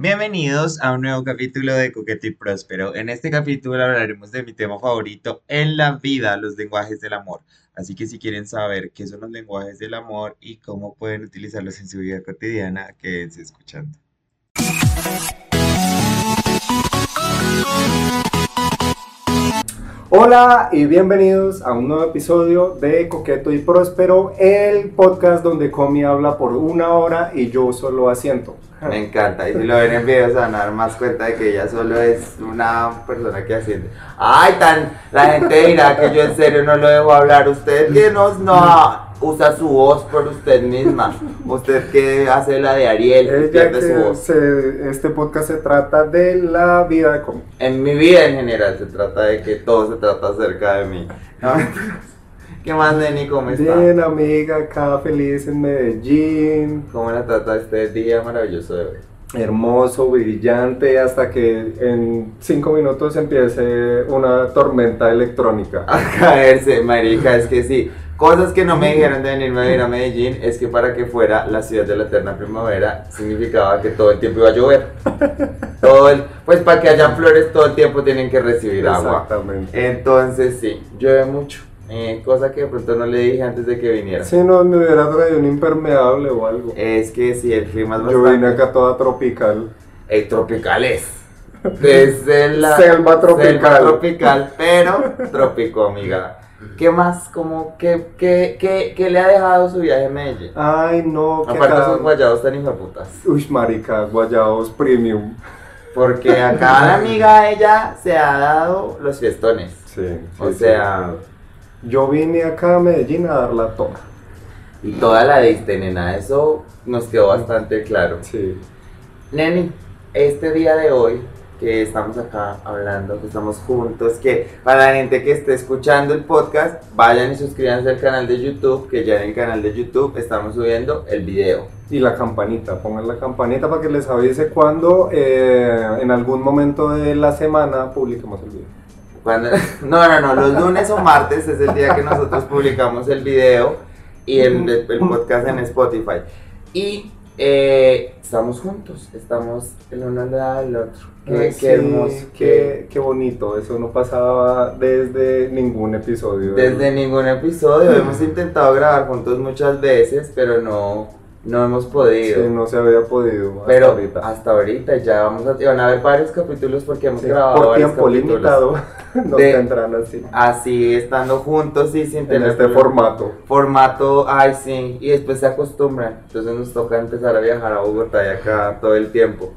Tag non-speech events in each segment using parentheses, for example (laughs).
Bienvenidos a un nuevo capítulo de Coqueto y Próspero. En este capítulo hablaremos de mi tema favorito en la vida, los lenguajes del amor. Así que si quieren saber qué son los lenguajes del amor y cómo pueden utilizarlos en su vida cotidiana, quédense escuchando. Hola y bienvenidos a un nuevo episodio de Coqueto y Próspero, el podcast donde Comi habla por una hora y yo solo asiento. Me encanta, y si lo ven en video se van a dar más cuenta de que ella solo es una persona que asiente. Ay, tan, la gente dirá que yo en serio no lo dejo hablar. Usted que no, no usa su voz por usted misma. Usted que hace la de Ariel, Ella pierde su voz. se- este podcast se trata de la vida de Comi. En mi vida en general se trata de que todo se trata acerca de mí. No, (laughs) ¿Qué más, Neni? ¿Cómo está? Bien, amiga, acá feliz en Medellín. ¿Cómo la trata este día maravilloso de hoy? Hermoso, brillante, hasta que en cinco minutos empiece una tormenta electrónica. (laughs) A caerse, marica, es que sí. Cosas que no me dijeron de venirme a vivir a Medellín es que para que fuera la ciudad de la eterna primavera significaba que todo el tiempo iba a llover. (laughs) Todo el, pues para que hayan flores todo el tiempo tienen que recibir agua. Exactamente. Entonces sí, llueve mucho. Eh, cosa que de pronto no le dije antes de que viniera. Si no me hubiera traído un impermeable o algo. Es que sí, el clima es Yo bastante... vine acá toda tropical. Eh, tropicales. Desde (laughs) la Selva tropical. selva tropical, pero trópico, amiga. ¿Qué más? Como, qué, qué, qué, qué le ha dejado su viaje a Medellín? Ay, no, Aparte de esos guayados tan hijueputas. Uy, marica, guayados premium. Porque a cada amiga ella se ha dado los fiestones. Sí, sí, O sí. sea, Yo vine acá a Medellín a dar la toma. y toda la diste, nena. Eso nos quedó bastante claro. Sí. Neni, este día de hoy que estamos acá hablando, que estamos juntos, que para la gente que esté escuchando el podcast, vayan y suscríbanse al canal de YouTube, que ya en el canal de YouTube estamos subiendo el video. Y la campanita, pongan la campanita para que les avise cuando eh, en algún momento de la semana publiquemos el video. Cuando, (laughs) no, no, no, los lunes o martes es el día que nosotros publicamos el video y el, el podcast en Spotify. Y eh, estamos juntos, estamos el uno al lado del otro. Qué, Ay, qué sí, hermoso. Qué, qué bonito, eso no pasaba desde ningún episodio. Desde ningún episodio hemos intentado grabar juntos muchas veces, pero no, no hemos Sí, podido. no se había podido hasta pero ahorita. hasta ahorita ya vamos a, van a haber varios capítulos porque hemos Sí, grabado por varios tiempo limitado (laughs) nos De- tendrán así. Así, estando juntos y sin En tener este problema. formato. formato, ay sí, y después se acostumbran. Entonces nos toca empezar a viajar a Bogotá y acá todo el tiempo.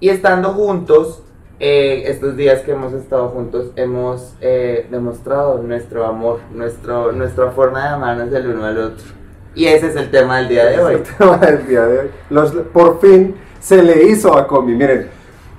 Y estando juntos, eh, estos días que hemos estado juntos, hemos eh, demostrado nuestro amor, nuestro, nuestra forma de amarnos el uno al otro. Y ese es el tema del día de hoy. Es el (laughs) tema del día de hoy. Los, por fin se le hizo a Comi. Miren,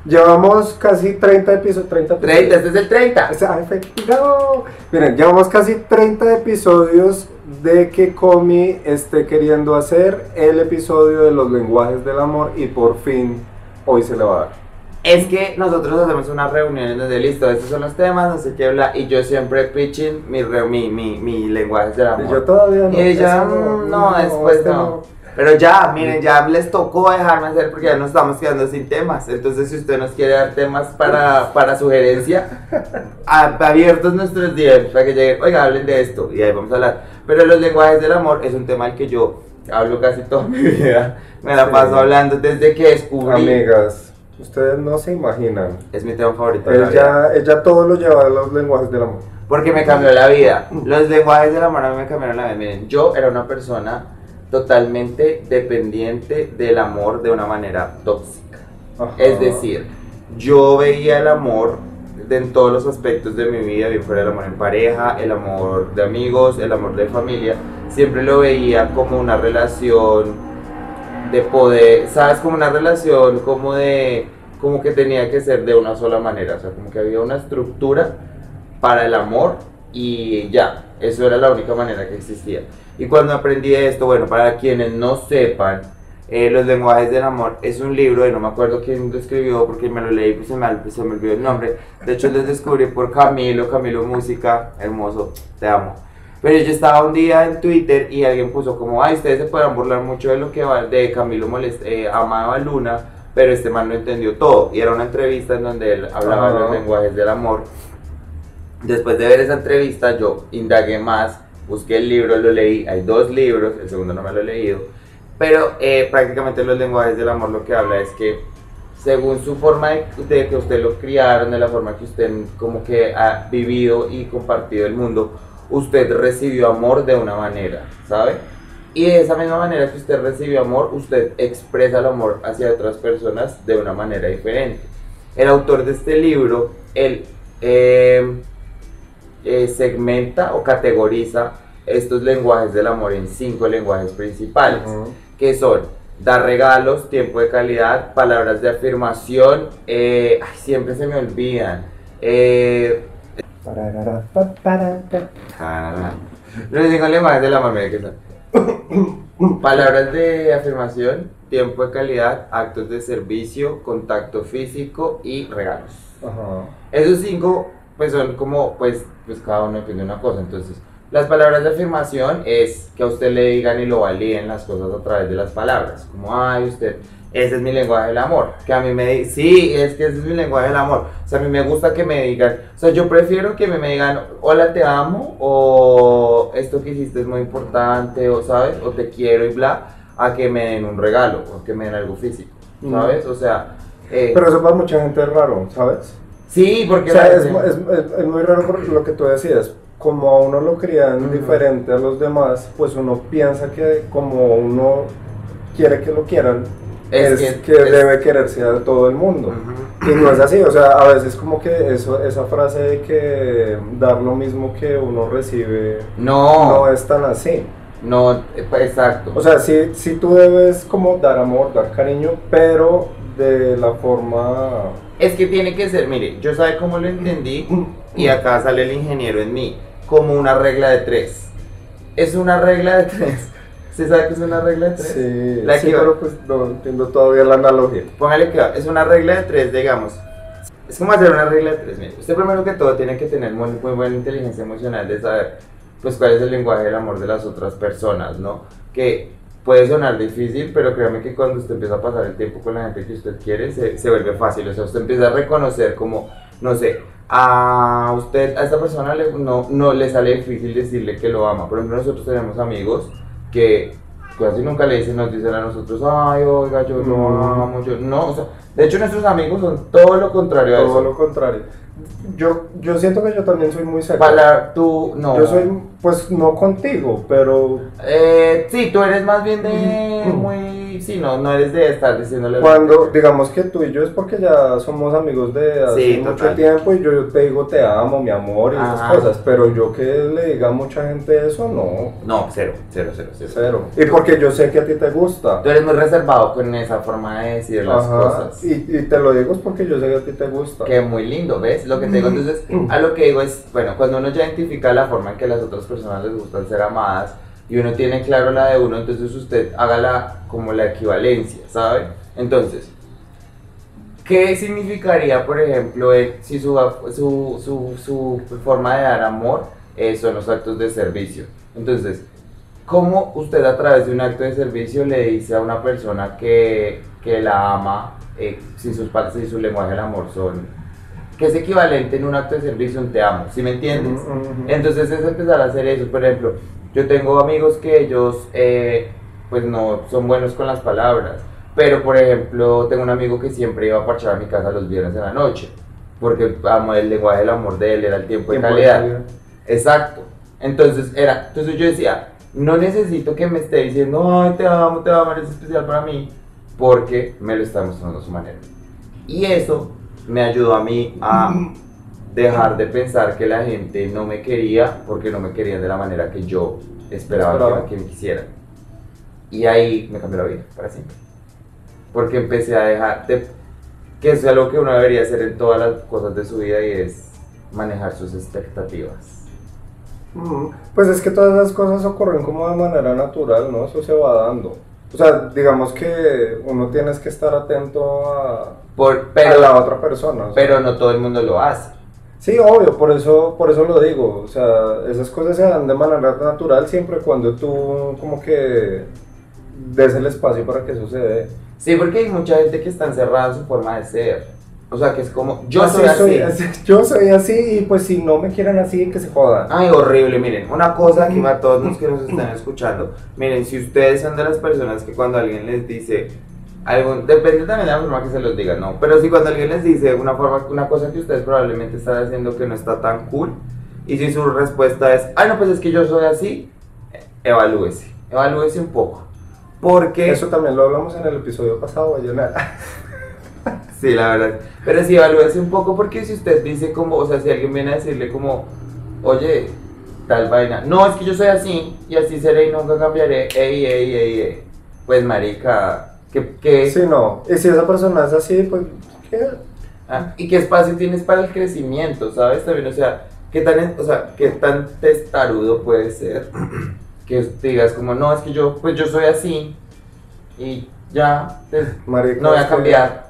llevamos casi 30 episodios. 30, 30, este es el 30. O sea, efectivo. Miren, llevamos casi 30 episodios de que Comi esté queriendo hacer el episodio de los lenguajes del amor y por fin hoy se le va a dar. Es que nosotros hacemos unas reuniones donde listo, estos son los temas, no sé qué habla, y yo siempre preaching mi, re- mi, mi, mi lenguaje del amor. Y yo todavía no. Y ella, mm, no, después no. Pero ya, miren, ya les tocó dejarme hacer porque ya nos estamos quedando sin temas. Entonces, si usted nos quiere dar temas para, para sugerencia, (laughs) abiertos nuestros días para que lleguen, oiga, hablen de esto y ahí vamos a hablar. Pero los lenguajes del amor es un tema al que yo hablo casi toda mi (laughs) vida. Me la Sí. paso hablando desde que descubrí. Amigas, ustedes no se imaginan. Es mi tema favorito. de la vida. Ella, ella todo lo lleva a los lenguajes del amor. Porque me cambió la vida. Los lenguajes del amor a mí me cambiaron la vida. Miren, yo era una persona totalmente dependiente del amor de una manera tóxica. Ajá. Es decir, yo veía el amor en todos los aspectos de mi vida, bien fuera el amor en pareja, el amor de amigos, el amor de familia, siempre lo veía como una relación de poder, ¿sabes? Como una relación como de, como que tenía que ser de una sola manera, o sea, como que había una estructura para el amor y ya, eso era la única manera que existía. Y cuando aprendí esto, bueno, para quienes no sepan, eh, Los lenguajes del amor es un libro, y no me acuerdo quién lo escribió porque me lo leí y se me, se me olvidó el nombre. De hecho, lo descubrí por Camilo, Camilo Música, hermoso, te amo. Pero yo estaba un día en Twitter y alguien puso como, ay, ustedes se podrán burlar mucho de lo que va, de Camilo molest eh, amaba a Luna, pero este man no entendió todo. Y era una entrevista en donde él hablaba de los lenguajes del amor. Después de ver esa entrevista, yo indagué más, busqué el libro, lo leí. Hay dos libros, el segundo no me lo he leído. Pero eh, prácticamente los lenguajes del amor lo que habla es que según su forma de, de que usted lo criaron, de la forma que usted como que ha vivido y compartido el mundo, usted recibió amor de una manera, ¿sabe? Y de esa misma manera que usted recibió amor, usted expresa el amor hacia otras personas de una manera diferente. El autor de este libro, él eh, eh, segmenta o categoriza estos lenguajes del amor en cinco lenguajes principales que son dar regalos, tiempo de calidad, palabras de afirmación, eh, ay, siempre se me olvidan. Cinco lenguajes del amor, mira que son. (coughs) Palabras de afirmación, tiempo de calidad, actos de servicio, contacto físico y regalos. Ajá. Esos cinco, pues son como, pues, pues cada uno depende de una cosa. Entonces, las palabras de afirmación es que a usted le digan y lo validen las cosas a través de las palabras. Como, ay, usted, ese es mi lenguaje del amor. Que a mí me digan, sí, es que ese es mi lenguaje del amor. O sea, a mí me gusta que me digan, o sea, yo prefiero que me, digan, hola, te amo, o esto que hiciste es muy importante, o sabes, o te quiero y bla, a que me den un regalo, o que me den algo físico. ¿sabes? O sea, eh, Pero eso para mucha gente es raro, ¿sabes? sí, porque O sea, es, muy raro por lo que tú decías. Como a uno lo crían diferente a los demás, pues uno piensa que como uno quiere que lo quieran, Es es, que- que, es- debe quererse a todo el mundo. Y no es así, o sea, a veces como que eso, esa frase de que dar lo mismo que uno recibe No, no es tan así. no, eh, pues, exacto. O sea, sí, sí tú debes como dar amor, dar cariño, pero de la forma... es que tiene que ser, mire, yo sabe cómo lo entendí y (laughs) acá sale el ingeniero en mí, como una regla de tres. Es una regla de tres. ¿Se sabe que es una regla de tres? Sí, La sí, que- pero pues no entiendo todavía la analogía. Póngale que va, es una regla de tres, digamos. Es como hacer una regla de tres. Mire, usted primero que todo tiene que tener muy, muy buena inteligencia emocional de saber pues cuál es el lenguaje del amor de las otras personas, ¿no? Que puede sonar difícil, pero créame que cuando usted empieza a pasar el tiempo con la gente que usted quiere, se, se vuelve fácil. O sea, usted empieza a reconocer como, no sé, a usted, a esta persona le- no, no le sale difícil decirle que lo ama. Por ejemplo, nosotros tenemos amigos que casi nunca le dicen, nos dicen a nosotros, ay, oiga, yo lo Mm. amo, yo no, o sea, de hecho nuestros amigos son todo lo contrario a Todo eso. lo contrario. Yo, yo siento que yo también soy muy seco. Para tú, no. Yo soy, pues no contigo, pero Eh, sí, tú eres más bien de muy, sí, no, no eres de estar diciéndole. cuando digamos que tú y yo es porque ya somos amigos de hace Sí, mucho total. tiempo y yo te digo te amo, mi amor y esas Ajá. cosas, pero yo que le diga a mucha gente eso, no, No, cero, cero, cero, cero. cero. Y porque yo sé que a ti te gusta. Tú eres muy reservado con esa forma de decir las Ajá, cosas. Y, y te lo digo es porque yo sé que a ti te gusta. Que muy lindo, ¿ves? Lo que te digo, entonces, a lo que digo es, bueno, cuando uno ya identifica la forma en que las otras personas les gustan ser amadas y uno tiene claro la de uno, entonces usted hágala como la equivalencia, ¿sabe? Entonces, ¿qué significaría, por ejemplo, el- si su, su, su, su forma de dar amor eh, son los actos de servicio? Entonces, ¿cómo usted a través de un acto de servicio le dice a una persona que, que la ama eh, si sus partes y su lenguaje del amor son que es equivalente en un acto de servicio un te amo, ¿sí me entiendes? Ujú, ujú. Entonces es empezar a hacer eso, por ejemplo, yo tengo amigos que ellos eh, pues no son buenos con las palabras, pero por ejemplo tengo un amigo que siempre iba a parchar a mi casa los viernes en la noche, porque amo el lenguaje del amor de él era el tiempo de Tiempo de calidad. calidad. Exacto. Entonces era, entonces yo decía, no necesito que me esté diciendo, ay, te amo, te amo, eres especial para mí, porque me lo está mostrando a su manera. Y eso me ayudó a mí a (laughs) dejar de pensar que la gente no me quería porque no me querían de la manera que yo esperaba, Esperaba. Que, que me quisieran. Y ahí me cambió la vida para siempre. Porque empecé a dejar de, que eso es algo que uno debería hacer en todas las cosas de su vida y es manejar sus expectativas. Pues es que todas esas cosas ocurren como de manera natural, ¿no? Eso se va dando. O sea, digamos que uno tienes que estar atento a, Por, a pero, la otra persona. o sea. pero no todo el mundo lo hace. Sí, obvio, por eso, por eso lo digo. O sea, esas cosas se dan de manera natural siempre cuando tú como que des el espacio para que dé. Sí, porque hay mucha gente que está encerrada en su forma de ser. O sea, que es como, yo Así soy así. soy, yo soy así y pues si no me quieren así, que se jodan. Ay, horrible, miren, una cosa aquí a todos los que nos están escuchando. Miren, si ustedes son de las personas que cuando alguien les dice algo, depende también de la forma que se los diga, no, pero si cuando alguien les dice una forma, una cosa que ustedes probablemente están haciendo que no está tan cool, y si su respuesta es, ay, no, pues es que yo soy así, evalúese, evalúese un poco. Porque Eso también lo hablamos en el episodio pasado, Ayana. (laughs) Sí, la verdad. Pero sí, evalúese un poco porque si usted dice como, o sea, si alguien viene a decirle como, oye, tal vaina, no, es que yo soy así y así seré y nunca cambiaré, ey, ey, ey, ey. Pues marica, ¿qué, qué, Sí, no. Y si esa persona es así, pues, ¿qué? ah, ¿y qué espacio tienes para el crecimiento, sabes? También, o sea, ¿qué tan, o sea, qué tan testarudo puede ser (clears throat) que te digas como, no, es que yo, pues yo soy así y ya, pues, Marica, no voy a que- cambiar.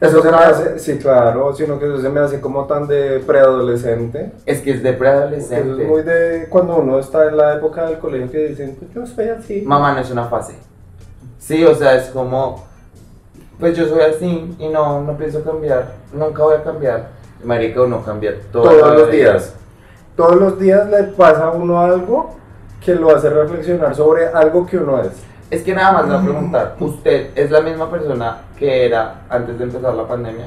Eso se me hace, sí, claro, sino que eso se me hace como tan de preadolescente. Es que es de que preadolescente. Es muy de cuando uno está en la época del colegio que dicen, pues yo soy así. Mamá no es una fase. Sí, o sea, es como, pues yo soy así y no, no pienso cambiar, nunca voy a cambiar. Marica, uno cambia Todos la los vida. días. Todos los días le pasa a uno algo que lo hace reflexionar sobre algo que uno es. Es que nada más le voy a preguntar, ¿usted es la misma persona que era antes de empezar la pandemia?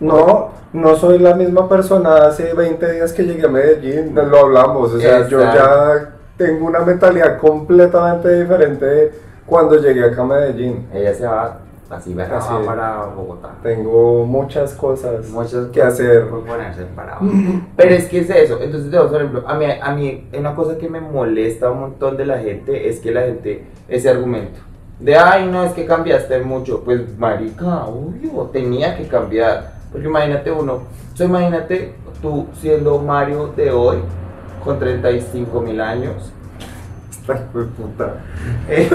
No, no soy la misma persona hace 20 días que llegué a Medellín, lo hablamos, o sea, yo ya tengo una mentalidad completamente diferente cuando llegué acá a Medellín. Ella se va así, va Así. para Bogotá. Tengo muchas cosas Muchas que cosas hacer. por ponerse para abajo. (laughs) Pero es que es eso. Entonces, por ejemplo, a mí, a mí una cosa que me molesta un montón de la gente es que la gente, ese argumento de, ay, no, es que cambiaste mucho. Pues, marica, obvio, tenía que cambiar. Porque imagínate uno, o sea, imagínate tú siendo Mario de hoy, con 35 mil años. De puta. eh,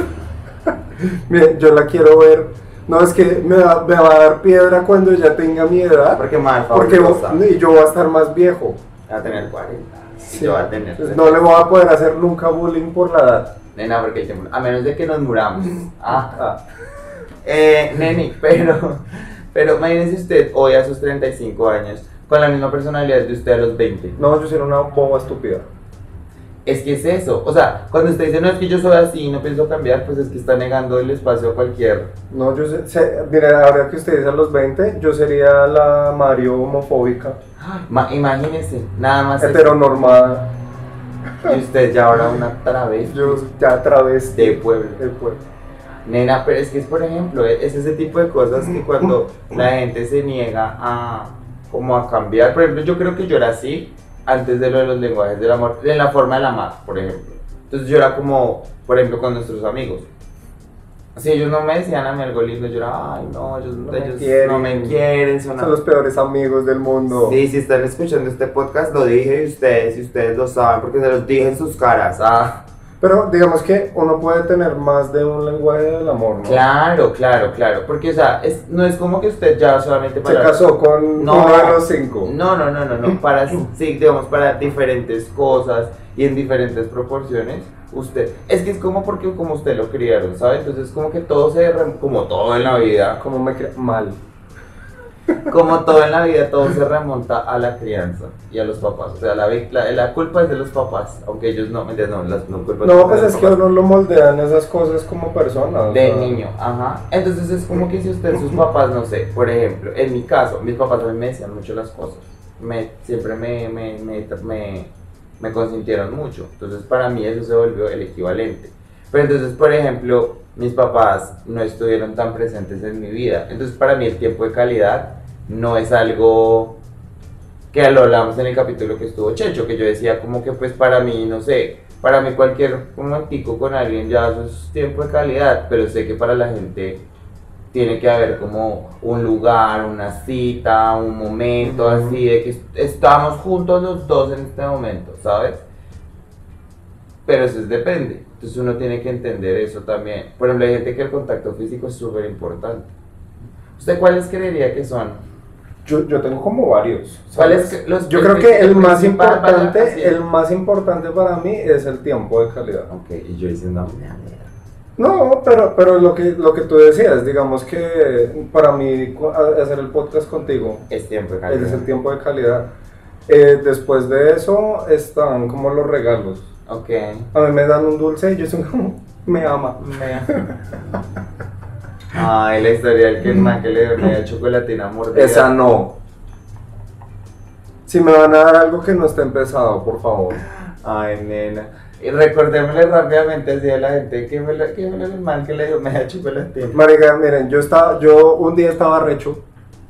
(laughs) yo la quiero ver. No, es que me va, me va a dar piedra cuando ya tenga mi edad. porque más Porque fabulosa. y yo voy a estar más viejo. Va a tener 40. Sí. Y yo va a tener. Entonces, no le voy a poder hacer nunca bullying por la edad. Nena, porque hay tiempo- a menos de que nos muramos. (laughs) Ah. Ah, Eh, neni, pero, pero imagínese usted hoy a sus 35 años con la misma personalidad de usted a los 20. no, yo soy una boba estúpida. Es que es eso. O sea, cuando usted dice, no, es que yo soy así y no pienso cambiar, pues es que está negando el espacio a cualquier. No, yo sé, sé- mira, ahora que usted dice a los 20, yo sería la Mario homofóbica, Ma- imagínese, nada más. eso. heteronormada. Y usted ya ahora una travesti Yo ya travesti de pueblo. del pueblo. Nena, pero es que es, por ejemplo, es ese tipo de cosas que cuando la gente se niega a, como a cambiar, por ejemplo, yo creo que yo era así antes de lo de los lenguajes del amor, en la forma del amar, por ejemplo. Entonces yo era como, por ejemplo, con nuestros amigos. Si ellos no me decían a mí algo lindo, yo era, ay, no, ellos No me ellos quieren. no me quieren, son Son los peores amigos del mundo. Sí, si están escuchando este podcast, lo dije y ustedes, y ustedes lo saben, porque se los dije en sus caras. Ah, Pero digamos que uno puede tener más de un lenguaje del amor, ¿no? claro, claro, claro. Porque, o sea, es, no es como que usted ya solamente Se para. casó con No. uno de los cinco. No, no, no, no, no. Para, sí, digamos, para diferentes cosas y en diferentes proporciones. Usted, es que es como porque como usted lo criaron, ¿sabe? Entonces, como que todo se, como todo en la vida, Como me cre- mal. Como todo en la vida, todo se remonta a la crianza y a los papás. O sea, la, la, la culpa es de los papás, aunque ellos no, no, las no culpa No, pues es que uno lo moldean esas cosas como persona. De sea, niño, ajá. Entonces es como que si usted, sus papás, no sé, por ejemplo, en mi caso, mis papás a mí me decían mucho las cosas. Me, siempre me, me, me, me, me consintieron mucho. Entonces para mí eso se volvió el equivalente. Pero entonces, por ejemplo, mis papás no estuvieron tan presentes en mi vida. Entonces para mí el tiempo de calidad no es algo que lo hablamos en el capítulo que estuvo Checho, que yo decía como que pues para mí, no sé, para mí cualquier momentico con alguien ya eso es tiempo de calidad, pero sé que para la gente tiene que haber como un lugar, una cita, un momento así de que est- estamos juntos los dos en este momento, ¿sabes? Pero eso es depende. Entonces uno tiene que entender eso también. Por ejemplo, hay gente que el contacto físico es súper importante. ¿Usted cuáles creería que son? Yo, yo tengo como varios. ¿Cuáles los- yo creo que el más importante, el más importante para mí es el tiempo de calidad. Ok, y yo "Mira, mira". No, pero, pero lo, que, lo que tú decías, digamos que para mí hacer el podcast contigo Es tiempo de ese es calidad. el tiempo de calidad. Eh, después de eso están como los regalos. Ok. A mí me dan un dulce y yo soy como, me ama. (laughs) Ay, la historia del que el man que le dio media chocolatina mordida. Esa no. Si me van a dar algo que no esté empezado, por favor. Ay, nena. Y recordémosle rápidamente así a la gente que me lo, que me el man que le dio media chocolatina. Marica, miren, yo estaba, yo un día estaba recho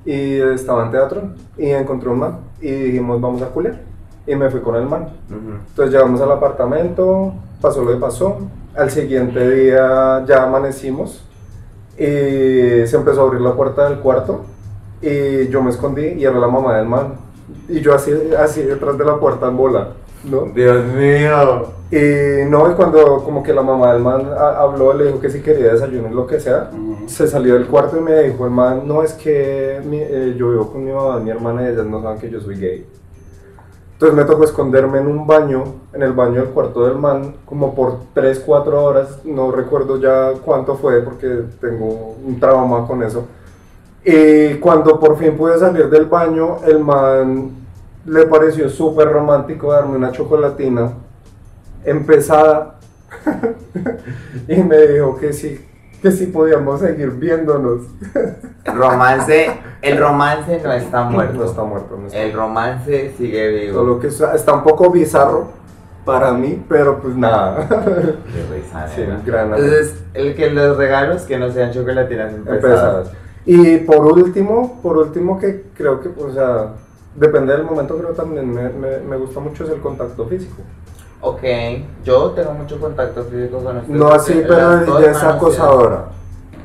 y estaba en teatro y encontré un man y dijimos vamos a culiar y me fui con el man. Ujú. Entonces llegamos al apartamento, pasó lo que pasó. Al siguiente día ya amanecimos y se empezó a abrir la puerta del cuarto y yo me escondí y era la mamá del man. Y yo así, así detrás de la puerta en bola, ¿no? Dios mío. Y no, y cuando como que la mamá del man ha- habló, le dijo que si quería desayuno y lo que sea, se salió del cuarto y me dijo el man, no es que mi- eh, yo vivo con mi mamá y mi hermana y ellas no saben que yo soy gay. Entonces me tocó esconderme en un baño, en el baño del cuarto del man, como por 3, 4 horas, no recuerdo ya cuánto fue porque tengo un trauma con eso. Y cuando por fin pude salir del baño, el man le pareció súper romántico darme una chocolatina empezada (laughs) y me dijo que sí, que sí podíamos seguir viéndonos. Romance, el romance no está muerto. No está muerto, no está El romance sigue vivo. Solo que está un poco bizarro para mí, pero pues nada. (laughs) Qué risa, Sí, gran Entonces, el que los regalos que no sean chocolatinas. Empezadas. Y por último, por último que creo que, o sea, depende del momento, creo también me, me, me gusta mucho es el contacto físico. Ok, yo tengo mucho contacto físico con ustedes. No así, pero ya es acosadora.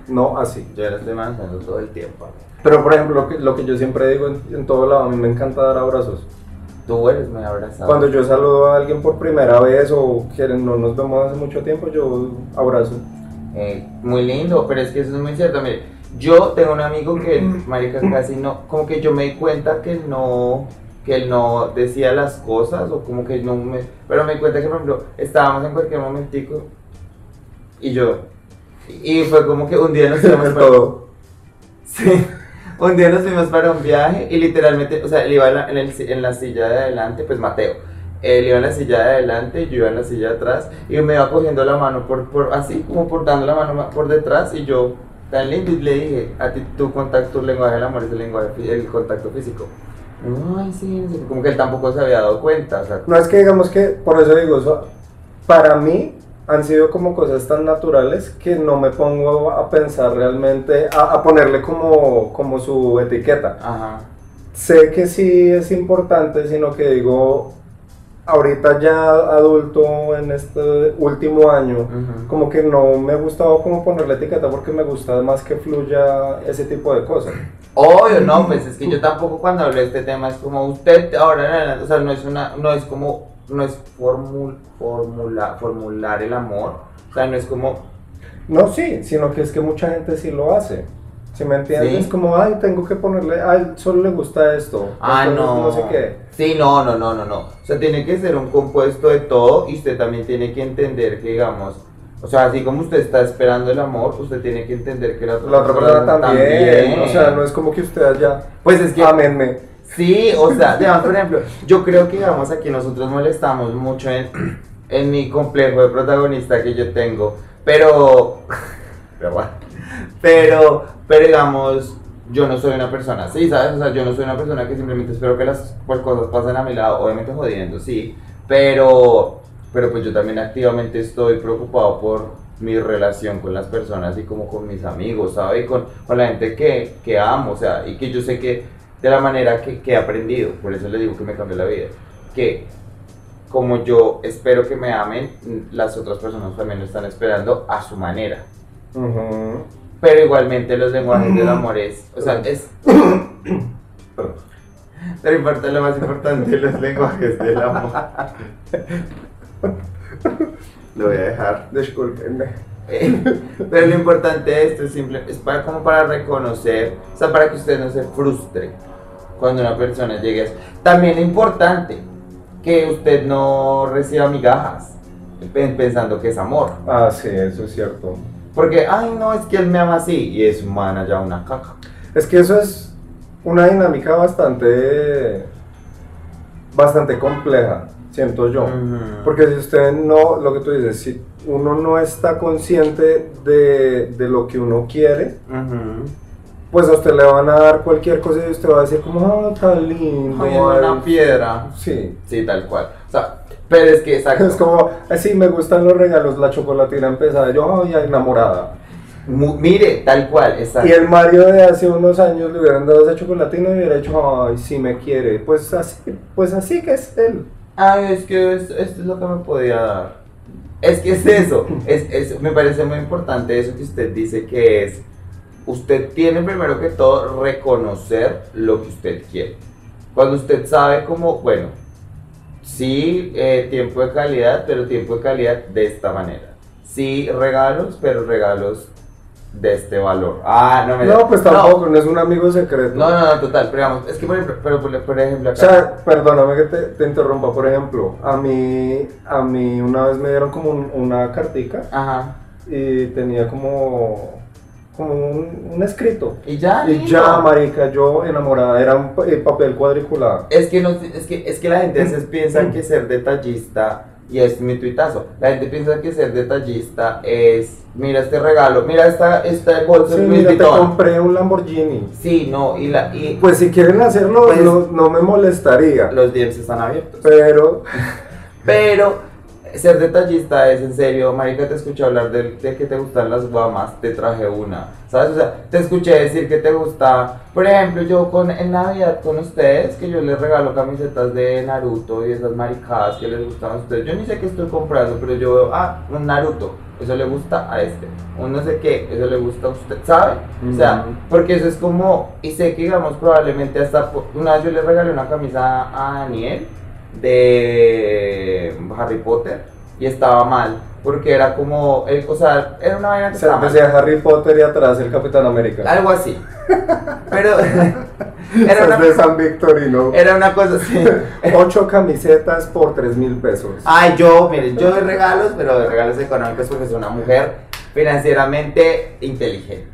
No así. Yo la estoy manoseando todo el tiempo. Pero por ejemplo, lo que, lo que yo siempre digo en, en todo lado, a mí me encanta dar abrazos. Tú eres muy abrazado. Cuando yo saludo a alguien por primera vez o que no nos vemos hace mucho tiempo, yo abrazo. Eh, muy lindo, pero es que eso es muy cierto. Mire, yo tengo un amigo que, marica, (clears throat) casi no, como que yo me di cuenta que no, que él no decía las cosas o como que no me, pero me di cuenta que, por ejemplo, estábamos en cualquier momentico y yo, y fue como que un día nos íbamos (laughs) para, sí, un día nos fuimos para un viaje y literalmente, o sea, él iba en la, en el- en la silla de adelante, pues Mateo, él iba en la silla de adelante, yo iba en la silla de atrás y me iba cogiendo la mano por, por así como por dando la mano ma- por detrás y yo tan lindo y le dije, a ti tu contacto, tu lenguaje del amor es el lenguaje, el contacto físico. Ay, sí, no sé, como que él tampoco se había dado cuenta, o sea, No es que digamos que, por eso digo, eso, para mí han sido como cosas tan naturales que no me pongo a pensar realmente, a, a ponerle como, como su etiqueta. ajá. Sé que sí es importante, sino que digo, ahorita ya adulto en este último año, ujú. como que no me ha gustado como ponerle etiqueta porque me gusta más que fluya ese tipo de cosas. Obvio, no, pues es que yo tampoco cuando hablo de este tema es como usted ahora o sea, no es una, no es como, no es formul, formula, formular el amor, o sea, no es como, No, sí, sino que es que mucha gente sí lo hace. Si me entiendes, Sí. es como, ay, tengo que ponerle, ay, solo le gusta esto. ah, no, No sé qué. Sí, no, no, no, no, no, o sea, tiene que ser un compuesto de todo y usted también tiene que entender que, digamos, o sea, así como usted está esperando el amor, usted tiene que entender que la otra, La otra persona también, O sea, no es como que usted allá, Pues es que, amenme. Sí, o sea, digamos, por ejemplo, yo creo que digamos aquí nosotros molestamos mucho en, en mi complejo de protagonista que yo tengo, pero, (laughs) pero, pero, pero digamos, yo no soy una persona así, ¿sabes? O sea, yo no soy una persona que simplemente espero que las pues, cosas pasen a mi lado, obviamente jodiendo, sí, pero, pero pues yo también activamente estoy preocupado por mi relación con las personas y como con mis amigos, ¿sabes? Y con, con la gente que, que amo, o sea, y que yo sé que de la manera que, que he aprendido, por eso le digo que me cambió la vida, que como yo espero que me amen, las otras personas también lo están esperando a su manera. Ujú. Pero igualmente los lenguajes del amor es, o sea, es... (coughs) Pero importa lo más importante, los lenguajes del amor. Lo voy a dejar. Discúlpenme. Eh, (laughs) Pero lo importante de esto es simple, es para como para reconocer, o sea, para que usted no se frustre cuando una persona llegue a eso. También es importante que usted no reciba migajas pen- pensando que es amor. Ah, sí, eso es cierto. Porque, ay, no, es que él me ama así. Y es humana ya una caca. Es que eso es una dinámica bastante, bastante compleja, siento yo. Porque si usted no, lo que tú dices, si uno no está consciente de, de lo que uno quiere, Ujú. pues a usted le van a dar cualquier cosa y usted va a decir como, ah, tan lindo. Ay, una ay". piedra. Sí. Sí, tal cual. Pero es que, exacto. Es como, así me gustan los regalos, la chocolatina empezada, yo, ay, enamorada. Mu- mire, tal cual, exacto. Y el Mario de hace unos años le hubieran dado esa chocolatina y hubiera dicho, ay, sí me quiere. Pues así, pues así que es él. Ay, es que es- esto es lo que me podía dar. Es que es eso. (laughs) es, es- me parece muy importante eso que usted dice que es. Usted tiene primero que todo reconocer lo que usted quiere. Cuando usted sabe como, bueno, sí, eh, tiempo de calidad, pero tiempo de calidad de esta manera. Sí, regalos, pero regalos de este valor. Ah, no me No, pues tampoco, no, es un amigo secreto. No, no, no, total, pero digamos, es que por ejemplo, pero por, por ejemplo O sea, perdóname que te, te interrumpa, por ejemplo, a mí, a mí una vez me dieron como un- una cartica Ajá. y tenía como, como un, un escrito. Y ya, Y lindo. ya, marica, yo enamorada, era un eh, papel cuadriculado. Es que, no, es, que, es que la gente a veces piensa que ser detallista, y es mi tuitazo, la gente piensa que ser detallista es, mira este regalo, mira esta, esta bolsa Sí, mira, te compré un Lamborghini. Sí, no, y, la, y Pues si quieren hacerlo, Pues- no, no me molestaría. los DMs están abiertos. Pero, (laughs) Pero ser detallista es en serio, marica, te escuché hablar de, de que te gustan las guamas, te traje una, ¿sabes? O sea, te escuché decir que te gusta, por ejemplo, yo con, en Navidad con ustedes, que yo les regalo camisetas de Naruto y esas maricadas que les gustan a ustedes, yo ni sé qué estoy comprando, pero yo veo, ah, un Naruto, eso le gusta a este, un no sé qué, eso le gusta a usted, ¿sabe? O sea, porque eso es como, y sé que digamos probablemente hasta, una vez yo le regalé una camisa a Daniel de Harry Potter y estaba mal, porque era como, el- o sea, era una vaina que o sea, mal. decía Harry Potter y atrás el Capitán América. Algo así. (laughs) Pero (laughs) era Esas de una, San Victorino. era una cosa así. (laughs) Ocho camisetas por tres mil pesos. Ay, yo, miren, yo doy regalos, pero de regalos económicos porque soy una mujer financieramente inteligente.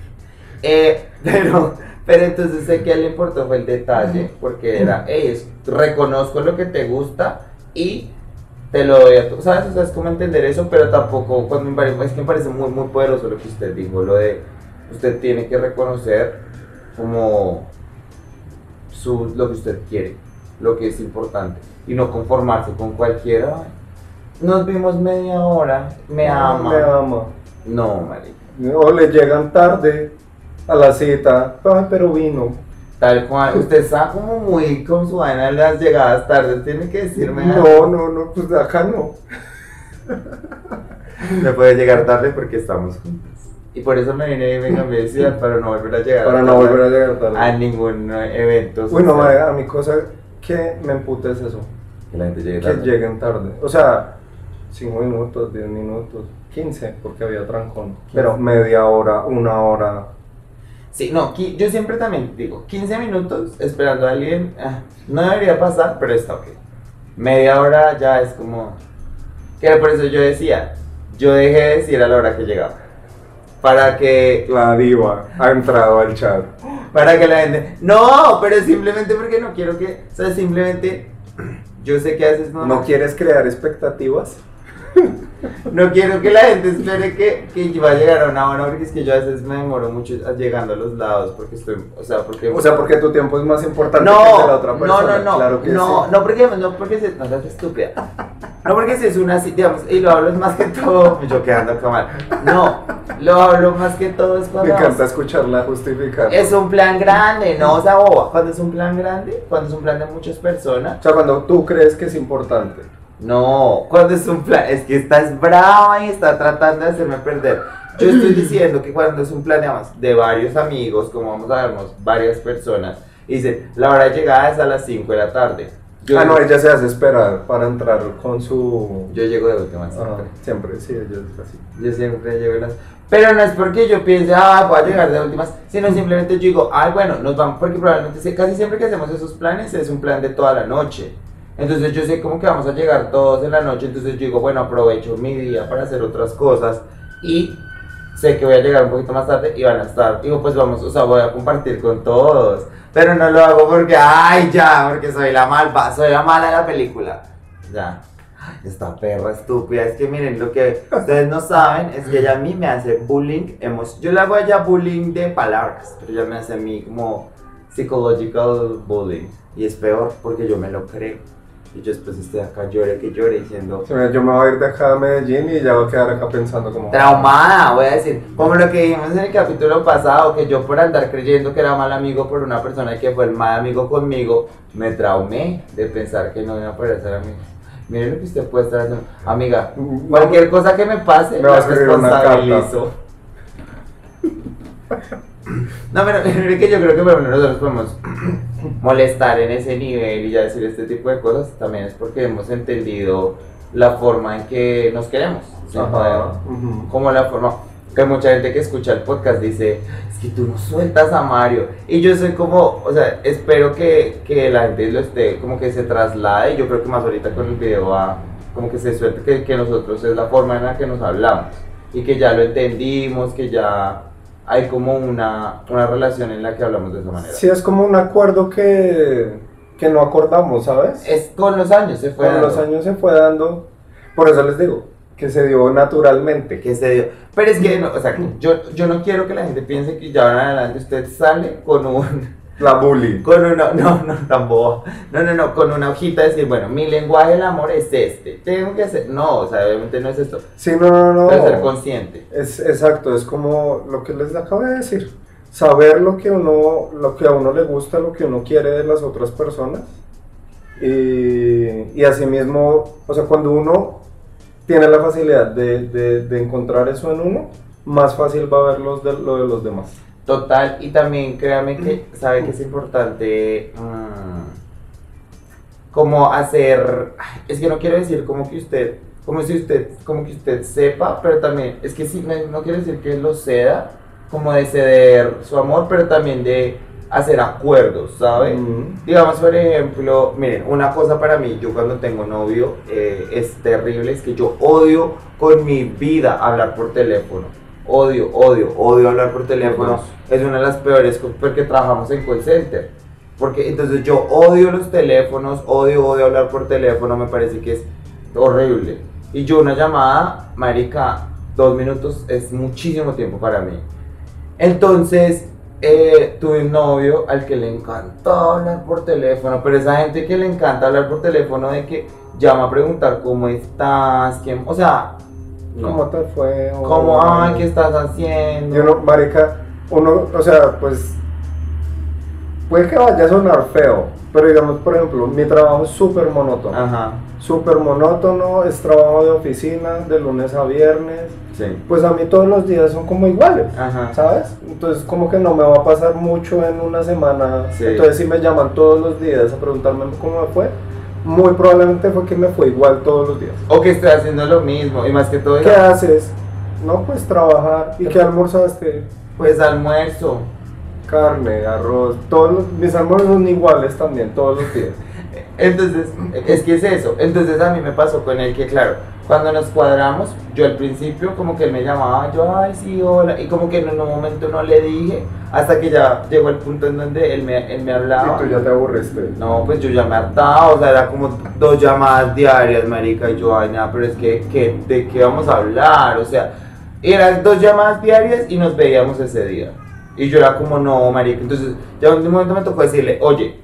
Eh, pero, pero entonces sé que a él le importó fue el detalle, porque era, hey, es- reconozco lo que te gusta y te lo doy a tu, ¿sabes? O sea, es como entender eso, pero tampoco, cuando me parece, es que me parece muy, muy poderoso lo que usted dijo, lo de, usted tiene que reconocer como su, lo que usted quiere, lo que es importante, y no conformarse con cualquiera. "Ay, Nos vimos media hora, me ama. Me ama. No, marica. O le llegan tarde a la cita. Ay, pero vino. Tal cual, usted está como muy con su vaina en las llegadas tardes, tiene que decirme No, algo. no, no, pues acá no. (laughs) No puede llegar tarde porque estamos juntos. Y por eso me vine y me cambié de ciudad para no volver a llegar Para no volver a llegar tarde. a ningún evento. Uy, no, a mi cosa que me emputa es eso. Que la gente llegue Que tarde. lleguen tarde. O sea, 5 minutos, 10 minutos, 15, porque había trancón. Pero media hora, una hora. Sí, no, yo siempre también digo, 15 minutos esperando a alguien, ah, no debería pasar, pero está ok. Media hora ya es como... Que por eso yo decía, yo dejé de decir a la hora que llegaba. Para que, La diva ha entrado al chat. para que la gente... No, pero simplemente porque no quiero que... O sea, simplemente... Yo sé que a veces no... ¿No quieres crear expectativas? No quiero que la gente espere que, que va a llegar a una hora porque es que yo a veces me demoro mucho llegando a los lados porque estoy... O sea, porque... O sea, porque tu tiempo es más importante que el No, de la otra no, persona. no, no, Claro que no, sí. no porque, no porque se, no seas estúpida, no porque si es una, digamos, y lo hablo es más que todo, yo quedando acá mal, no, lo hablo más que todo es Me cuando encanta escucharla justificar. es un plan grande, no, o sea, boba, cuando es un plan grande, cuando es un plan de muchas personas, O sea, cuando tú crees que es importante. No, cuando es un plan, es que estás brava y está tratando de hacerme perder. Yo estoy (clears throat) diciendo que cuando es un plan digamos, de varios amigos, como vamos a vernos, varias personas, y dice, la hora de llegada es a las 5 de la tarde. Yo, ah, no, ella se hace esperar para entrar con su... yo llego de última Ah, siempre. siempre, sí, ella es así. Yo siempre llego en las... Pero no es porque yo piense, ah, voy a llegar de últimas, sino simplemente yo digo, ay, bueno, nos vamos, porque probablemente casi siempre que hacemos esos planes es un plan de toda la noche. Entonces yo sé como que vamos a llegar todos en la noche, entonces yo digo, bueno, aprovecho mi día para hacer otras cosas y sé que voy a llegar un poquito más tarde y van a estar. Digo, pues vamos, o sea, voy a compartir con todos. Pero no lo hago porque, ay, ya, porque soy la malva, soy la mala de la película. Ya. Esta perra estúpida, es que miren, lo que ustedes no saben es que ella a mí me hace bullying, emo- yo le hago a ella bullying de palabras, pero ella me hace a mí como psychological bullying, y es peor porque yo me lo creo, y yo después estoy acá llore que llore diciendo, Sí, mira, Yo me voy a ir de acá a Medellín y ya voy a quedar acá pensando como... traumada, voy a decir, como lo que dijimos en el capítulo pasado, que yo por andar creyendo que era mal amigo por una persona que fue el mal amigo conmigo, me traumé de pensar que no iba a poder ser amigo. Miren lo que usted puede estar haciendo. Amiga, cualquier cosa que me pase, Me una responsabilizo. (laughs) (clears throat) No, pero (laughs) mire que yo creo que ejemplo, nosotros podemos (clears throat) molestar en ese nivel y ya decir este tipo de cosas también es porque hemos entendido la forma en que nos queremos. ¿sí? Ajá, ujú. como la forma que mucha gente que escucha el podcast dice, es que tú no sueltas a Mario. Y yo soy como, o sea, espero que, que la gente lo esté, como que se traslade. Yo creo que más ahorita con el video va, como que se suelte que, que nosotros es la forma en la que nos hablamos. Y que ya lo entendimos, que ya hay como una, una relación en la que hablamos de esa manera. Sí, es como un acuerdo que, que no acordamos, ¿sabes? Es con los años se fue Con los dando. años se fue dando, por eso les digo, que se dio naturalmente. que se dio. Pero es que, no, o sea, yo, yo no quiero que la gente piense que ya en adelante usted sale con un, La bully. con una, no, no, tan boba. No, no, no, con una hojita de decir, bueno, mi lenguaje del amor es este. Tengo que hacer, no, o sea, obviamente no es esto. Sí, no, no, no. Pero ser consciente. Es exacto, es como lo que les acabo de decir. Saber lo que uno, lo que a uno le gusta, lo que uno quiere de las otras personas. Y, y asimismo, o sea, cuando uno tiene la facilidad de, de- de encontrar eso en uno, más fácil va a ver los de, lo de los demás. Total, y también créame que sabe que es importante mm, como hacer, es que no quiero decir como que usted, como si usted, como que usted sepa, pero también, es que sí, no, no quiero decir que lo ceda, como de ceder su amor, pero también de hacer acuerdos, ¿sabe? Mm. Digamos, por ejemplo, miren, una cosa para mí, yo cuando tengo novio eh, es terrible, es que yo odio con mi vida hablar por teléfono. Odio, odio, odio hablar por teléfono. Es una de las peores porque trabajamos en call center. Porque entonces yo odio los teléfonos, odio, odio hablar por teléfono, me parece que es horrible. Y yo una llamada, marica, dos minutos es muchísimo tiempo para mí. Entonces, eh, tuve un novio al que le encantaba hablar por teléfono, pero esa gente que le encanta hablar por teléfono de que llama a preguntar cómo estás, quién, o sea, ¿Cómo no. te fue? O- ¿Cómo, ay, qué estás haciendo? Y uno, marica, uno, o sea, pues puede que vaya a sonar feo, pero digamos, por ejemplo, mi trabajo es súper monótono. Ajá, Súper monótono, es trabajo de oficina, de lunes a viernes. sí, Pues a mí todos los días son como iguales, ajá, ¿sabes? Entonces como que no me va a pasar mucho en una semana. Sí. Entonces si me llaman todos los días a preguntarme cómo me fue, muy probablemente fue que me fue igual todos los días. o que estoy haciendo lo mismo, y más que todo, ¿Qué haces? No, pues trabajar. ¿Y qué almorzaste? pues almuerzo. Carne, arroz, todos los- mis almuerzos son iguales también, todos los días. (laughs) Entonces, es que es eso. Entonces a mí me pasó con él que, claro, cuando nos cuadramos, yo al principio como que él me llamaba, yo, ay, sí, hola, y como que en un momento no le dije, hasta que ya llegó el punto en donde él me, él me hablaba. Y tú ya te aburriste. No, pues yo ya me hartaba, o sea, era como dos llamadas diarias, marica, y yo, ay, nada, pero es que, que- ¿de qué vamos a hablar? O sea, eran dos llamadas diarias y nos veíamos ese día. Y yo era como, no, marica, entonces, ya en un momento me tocó decirle, oye,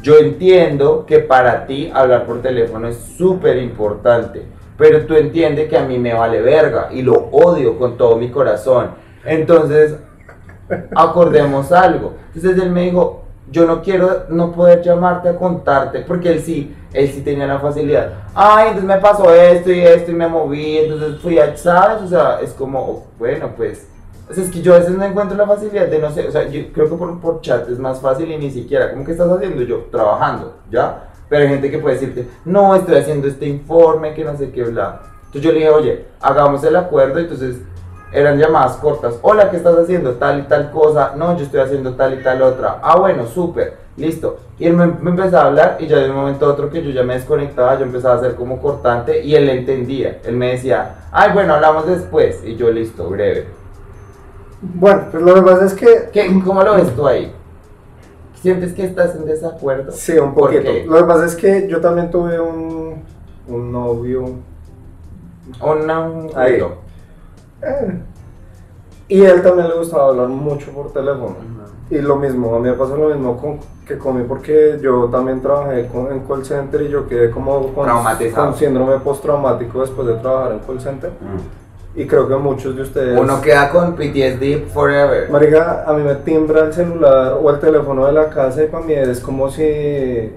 yo entiendo que para ti hablar por teléfono es súper importante, pero tú entiendes que a mí me vale verga y lo odio con todo mi corazón. Entonces, acordemos algo. Entonces él me dijo, yo no quiero no poder llamarte a contarte, porque él sí, él sí tenía la facilidad. Ay, entonces me pasó esto y esto y me moví, entonces fui a, ¿sabes? O sea, es como, bueno, pues... O sea, es que yo a veces no encuentro la facilidad de no sé, o sea, yo creo que por, por chat es más fácil y ni siquiera, como que estás haciendo yo? Trabajando, ¿ya? Pero hay gente que puede decirte, no, estoy haciendo este informe, que no sé qué, bla. Entonces yo le dije, oye, hagamos el acuerdo, entonces eran llamadas cortas. Hola, ¿qué estás haciendo? Tal y tal cosa. No, yo estoy haciendo tal y tal otra. Ah, bueno, súper. Listo. Y él me, me empezaba a hablar y ya de un momento a otro que yo ya me desconectaba, yo empezaba a ser como cortante y él entendía. Él me decía, ay, bueno, hablamos después. Y yo, listo, breve. Bueno, pues lo que pasa es que ¿Qué, ¿Cómo lo ves tú ahí? ¿Sientes que estás en desacuerdo? Sí, un ¿Por poquito. Lo que pasa es que yo también tuve un, un novio. Un Ahí. eh, y él también le gustaba hablar mucho por teléfono. Y lo mismo, a mí me pasó lo mismo con, que con mí porque yo también trabajé con, en call center y yo quedé como con, con síndrome postraumático después de trabajar en call center. Mm. Y creo que muchos de ustedes... Uno queda con PTSD forever. Marica, a mí me timbra el celular o el teléfono de la casa y para mí es como si...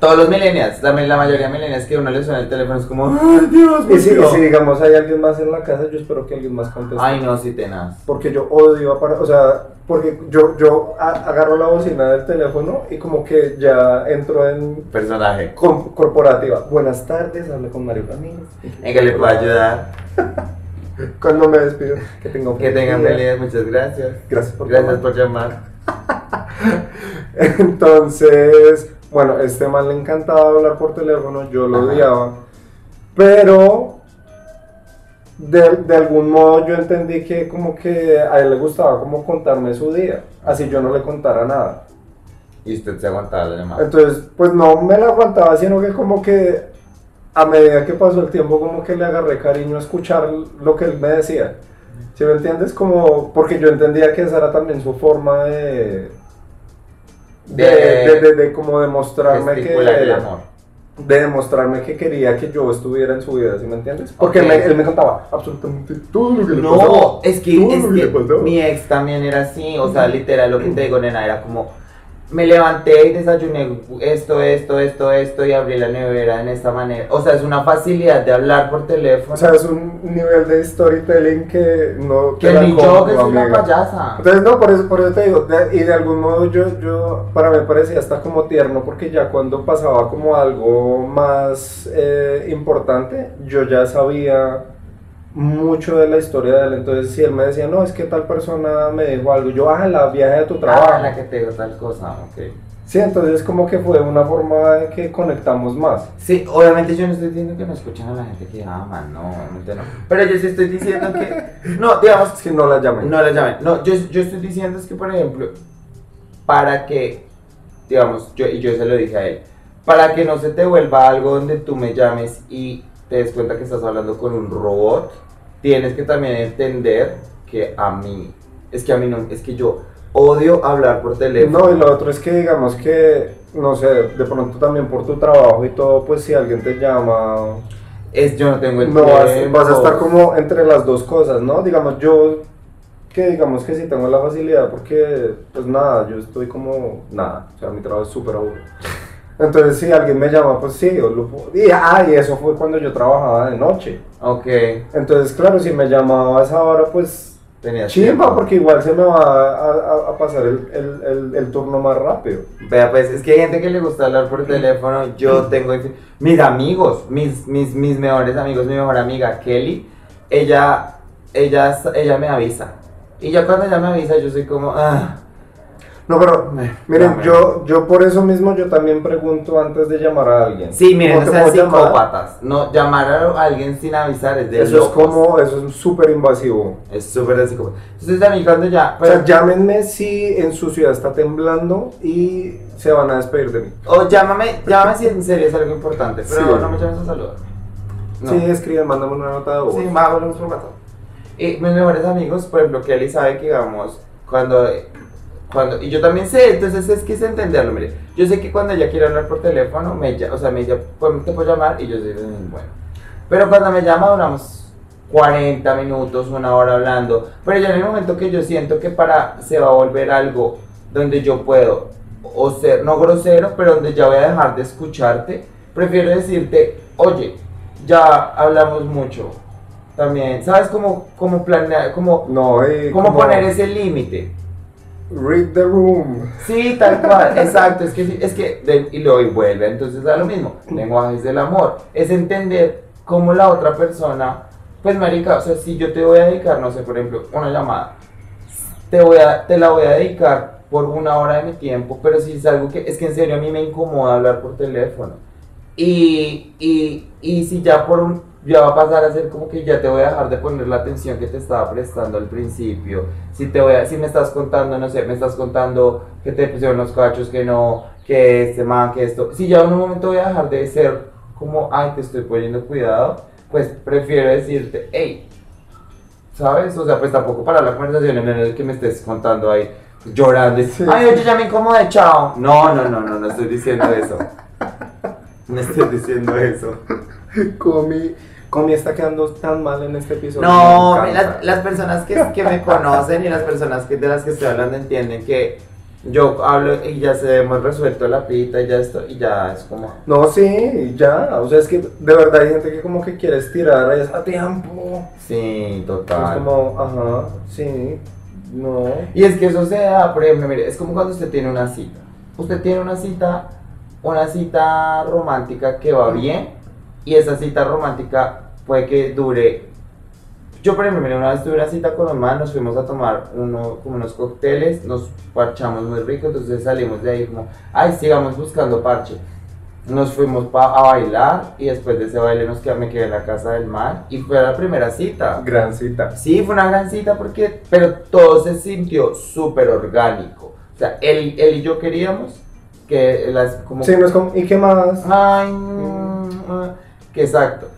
Todos los millennials, también la mayoría de millennials que uno le suena el teléfono es como, ay Dios, Y si, ¿por qué y si no?". digamos hay alguien más en la casa, yo espero que alguien más conteste. Ay no, sí tenaz. Porque yo odio, apar- o sea, porque yo, yo agarro la bocina del teléfono y como que ya entro en Personaje. com- corporativa. Buenas tardes, hablo con Mario Ramírez. En que le puedo ayudar. (laughs) Cuando me despido, que tengan Que tengan feliz muchas gracias. Gracias por Gracias llamar. por llamar. (laughs) Entonces, bueno, este man le encantaba hablar por teléfono, yo lo Ajá. odiaba, pero de, de algún modo yo entendí que como que a él le gustaba como contarme su día, así yo no le contara nada. Y usted se aguantaba la llamada. Entonces, pues no me la aguantaba, sino que como que a medida que pasó el tiempo como que le agarré cariño a escuchar lo que él me decía. ¿Sí me entiendes? Como, porque yo entendía que esa era también su forma de... De, de, de- de como demostrarme que... Gesticular el amor. De demostrarme que quería que yo estuviera en su vida, ¿sí me entiendes? Porque me- él me contaba absolutamente todo lo que le No, pasaba. es que, es que que mi ex también era así, o sea, literal lo que te digo, nena, era como, me levanté y desayuné esto, esto, esto, esto y abrí la nevera en esta manera. O sea, es una facilidad de hablar por teléfono. O sea, es un nivel de storytelling que no... que ni yo que soy una payasa. Entonces, no, por eso, por eso te digo, de- y de algún modo yo, yo, para mí parecía hasta como tierno, porque ya cuando pasaba como algo más eh, importante, yo ya sabía mucho de la historia de él, entonces si él me decía, no, es que tal persona me dijo algo, yo, ah, la viaje de tu trabajo. Ah, la que te digo tal cosa, ok. Sí, entonces como que fue una forma de que conectamos más. Sí, obviamente yo no estoy diciendo que no escuchan a la gente que aman, no, obviamente no. Pero yo sí estoy diciendo que, (laughs) no, digamos, que no la llamen. No la llamen. No, yo, yo estoy diciendo es que, por ejemplo, para que, digamos, yo, y yo se lo dije a él, para que no se te vuelva algo donde tú me llames y te des cuenta que estás hablando con un robot, tienes que también entender que a mí, es que a mí no, es que yo odio hablar por teléfono. No, y lo otro es que digamos que, no sé, de pronto también por tu trabajo y todo, pues si alguien te llama, Es, yo no tengo el no vas, tiempo. vas a estar como entre las dos cosas, ¿no? Digamos, yo que digamos que sí tengo la facilidad porque, pues nada, yo estoy como, nada, o sea, mi trabajo es súper aburrido. Entonces, si alguien me llama, pues sí, yo lo puedo. Y, ah, y eso fue cuando yo trabajaba de noche. Ok, Entonces, claro, si me llamaba a esa hora, pues tenías chimba, porque igual se me va a, a- a pasar el, el- el- el turno más rápido. Vea, pues es que hay gente que le gusta hablar por teléfono. Yo tengo mis amigos, mis, mis, mis mejores amigos, mi mejor amiga Kelly, ella, ella, ella me avisa. Y yo cuando ella me avisa, yo soy como, ah, No, pero miren, dame. yo, yo por eso mismo yo también pregunto antes de llamar a alguien. Sí, miren, ¿Cómo no sean psicópatas. No, llamar a alguien sin avisar es de Eso es locos. como, eso es súper invasivo. Es súper de psicópata. Entonces mí cuando ya... O sea, llámenme si en su ciudad está temblando y se van a despedir de mí. o llámame, llámame si en serio es algo importante, pero Sí. no me llames a saludar. No. Sí, escriben, mándame una nota de voz. Sí, menos por WhatsApp. Y mis mejores amigos, por ejemplo, Kelly sabe que, digamos, cuando, cuando. Y yo también sé, entonces es que es entenderlo, mire. Yo sé que cuando ella quiere hablar por teléfono, me, o sea, me dice, "Pues, te puedo llamar, y yo soy, "Mm, bueno. Pero cuando me llama, duramos 40 minutos, una hora hablando. Pero ya en el momento que yo siento que para se va a volver algo donde yo puedo, o ser, no grosero, pero donde ya voy a dejar de escucharte, prefiero decirte, oye, ya hablamos mucho. También, ¿sabes cómo, cómo planear, cómo, No, y cómo como poner ese límite? Read the room. Sí, tal cual, exacto, es que, es que, de- y luego y vuelve, entonces da lo mismo, lenguajes del amor, es entender cómo la otra persona, pues marica, o sea, si yo te voy a dedicar, no sé, por ejemplo, una llamada, te, voy a, te la voy a dedicar por una hora de mi tiempo, pero si es algo que, es que en serio a mí me incomoda hablar por teléfono, y, y, y si ya por un, ya va a pasar a ser como que ya te voy a dejar de poner la atención que te estaba prestando al principio. Si te voy a, si me estás contando, no sé, me estás contando que te pusieron los cachos, que no, que este man, que esto. Si ya en un momento voy a dejar de ser como, ay, te estoy poniendo cuidado, pues prefiero decirte, hey, ¿sabes? O sea, pues tampoco para la conversación en el que me estés contando ahí llorando. Ay, oye, ya me incomodé, chao. No, no, no, no, no estoy diciendo eso. No estoy diciendo eso. Comi, Comi está quedando tan mal en este episodio. No, las, las personas que, que me conocen y las personas que, de las que estoy hablando entienden que yo hablo y ya se hemos resuelto la pita y ya esto y ya es como No, sí, ya. O sea, es que de verdad hay gente que como que quiere estirar ahí a tiempo. sí Es total como, ajá, sí, no. y es que eso se da por ejemplo mire es como cuando usted tiene una cita usted tiene una cita una cita romántica que va bien y esa cita romántica puede que dure yo por ejemplo una vez tuve una cita con mamá nos fuimos a tomar uno, como unos cócteles nos parchamos muy rico entonces salimos de ahí como ay sigamos buscando parche nos fuimos pa- a bailar y después de ese baile nos quedamos, me quedé en la casa del mar y fue la primera cita. Gran cita. Sí, fue una gran cita porque, pero todo se sintió súper orgánico. O sea, él, él y yo queríamos que las como Sí, no es como, ¿y qué más? Ay, mm, ah, que exacto.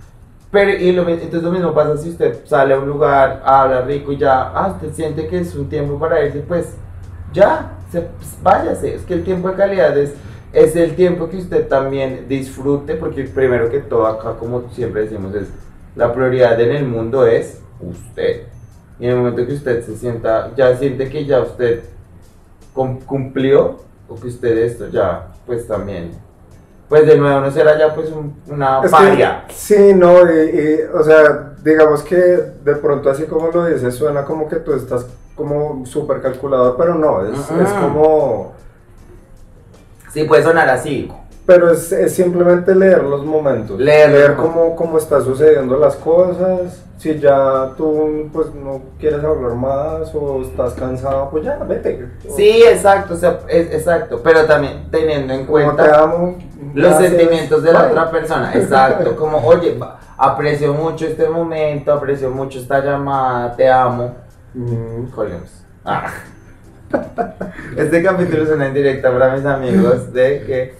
Pero y lo, entonces lo mismo pasa si usted sale a un lugar, habla rico y ya, ah, usted siente que es un tiempo para irse, pues ya, se, váyase. Es que el tiempo de calidad es, es el tiempo que usted también disfrute, porque primero que todo acá, como siempre decimos, es la prioridad en el mundo es usted. Y en el momento que usted se sienta, ya siente que ya usted cum- cumplió, o que usted esto ya, pues también pues de nuevo no será ya pues un- una Es que- paria. sí, no, y, y, o sea, digamos que de pronto así como lo dices, suena como que tú estás como súper calculador, pero no, es, es como, Sí, puede sonar así. pero es, es simplemente leer los momentos, Leer leer cómo, cómo están sucediendo las cosas, si ya tú pues no quieres hablar más o estás cansado, pues ya, vete. Sí, exacto, o sea, es, exacto, pero también teniendo en Como te cuenta amo. Los gracias, sentimientos de la bye. otra persona. Exacto, como, oye, aprecio mucho este momento, aprecio mucho esta llamada, te amo. Mm. (laughs) Ah. Este capítulo es una indirecta para mis amigos de que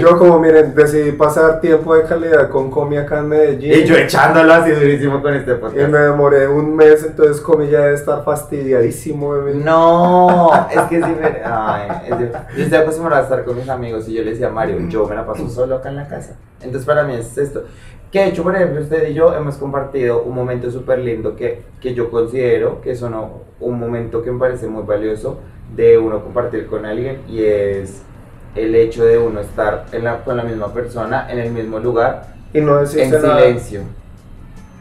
Yo como miren, decidí pasar tiempo de calidad con Comi acá en Medellín. y yo echándolo así durísimo con este Y podcast. me demoré un mes, entonces Comi ya debe estar fastidiadísimo de mí. No, es que es diferente. Ay, es diferente. Yo estoy acostumbrado a estar con mis amigos y yo le decía a Mario, yo me la paso solo acá en la casa. Entonces para mí es esto. Que de hecho, por ejemplo, usted y yo hemos compartido un momento súper lindo que, que yo considero que es uno- un momento que me parece muy valioso de uno compartir con alguien y es el hecho de uno estar en la, con la misma persona en el mismo lugar Y no en nada. silencio.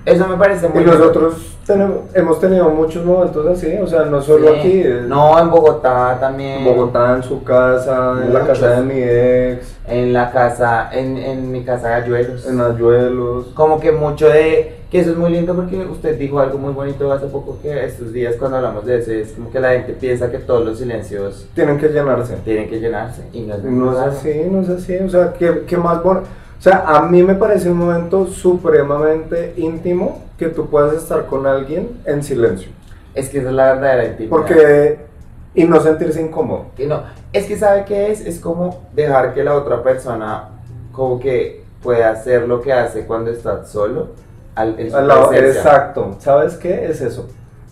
Eso me parece muy Y nosotros tenemos, hemos tenido muchos momentos así, o sea, no solo Sí. aquí, No, en Bogotá también. en Bogotá, en su casa, en la Muchos. casa de mi ex, En la casa, en, en mi casa de Ayuelos. en Ayuelos. Como que mucho de. Que eso es muy lindo porque usted dijo algo muy bonito hace poco que estos días cuando hablamos de eso es como que la gente piensa que todos los silencios Tienen que llenarse. tienen que llenarse. Y no es, No es verdad. así, no es así, o sea, ¿qué, qué más bueno? O sea, a mí me parece un momento supremamente íntimo que tú puedas estar con alguien en silencio. Es que esa es la verdadera intimidad. Porque, y no sentirse incómodo. Que no, es que sabe qué es, es como dejar que la otra persona como que pueda hacer lo que hace cuando está solo. Al, en su Al lado- presencia. exacto, ¿sabes qué? Es eso.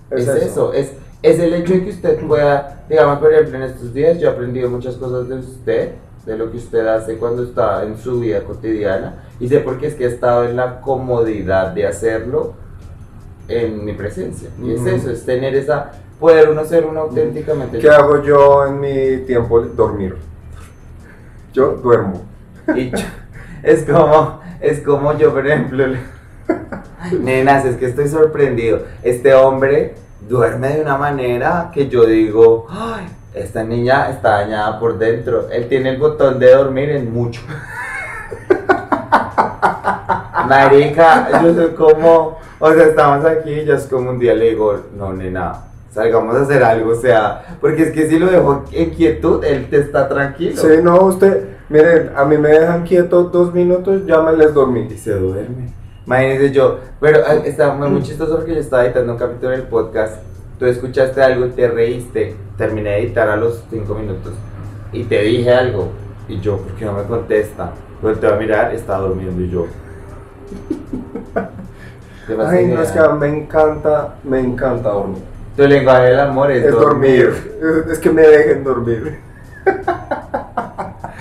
Es, eso, es, es el hecho de que usted pueda, digamos, por ejemplo, en estos días yo he aprendido muchas cosas de usted, de lo que usted hace cuando está en su vida cotidiana, y sé por qué es que he estado en la comodidad de hacerlo en mi presencia. Y es eso, es tener esa, poder uno ser uno auténticamente. ¿Qué hago yo en mi tiempo? Dormir. Yo duermo. Y yo- es como, es como yo, por ejemplo, (laughs) nenas, es que estoy sorprendido. Este hombre duerme de una manera que yo digo, ay, esta niña está dañada por dentro. Él tiene el botón de dormir en mucho. (laughs) Marica, yo soy como, o sea, estamos aquí y yo es como un día le digo, no, nena, salgamos a hacer algo, o sea, porque es que si lo dejo en quietud, él te está tranquilo. Sí, no, usted, miren, a mí me dejan quieto dos minutos, ya me les dormí. Y se duerme. Imagínense yo, pero está muy, muy chistoso porque yo estaba editando un capítulo del podcast, tú escuchaste algo, te reíste, terminé de editar a los 5 minutos y te dije algo y yo, ¿por qué no me contesta? Pues te va a mirar, está durmiendo y yo. ¿Te vas a Ay, no, es que me encanta, me encanta dormir. Tu lenguaje del amor es, Es dormir. Es que me dejen dormir. (laughs)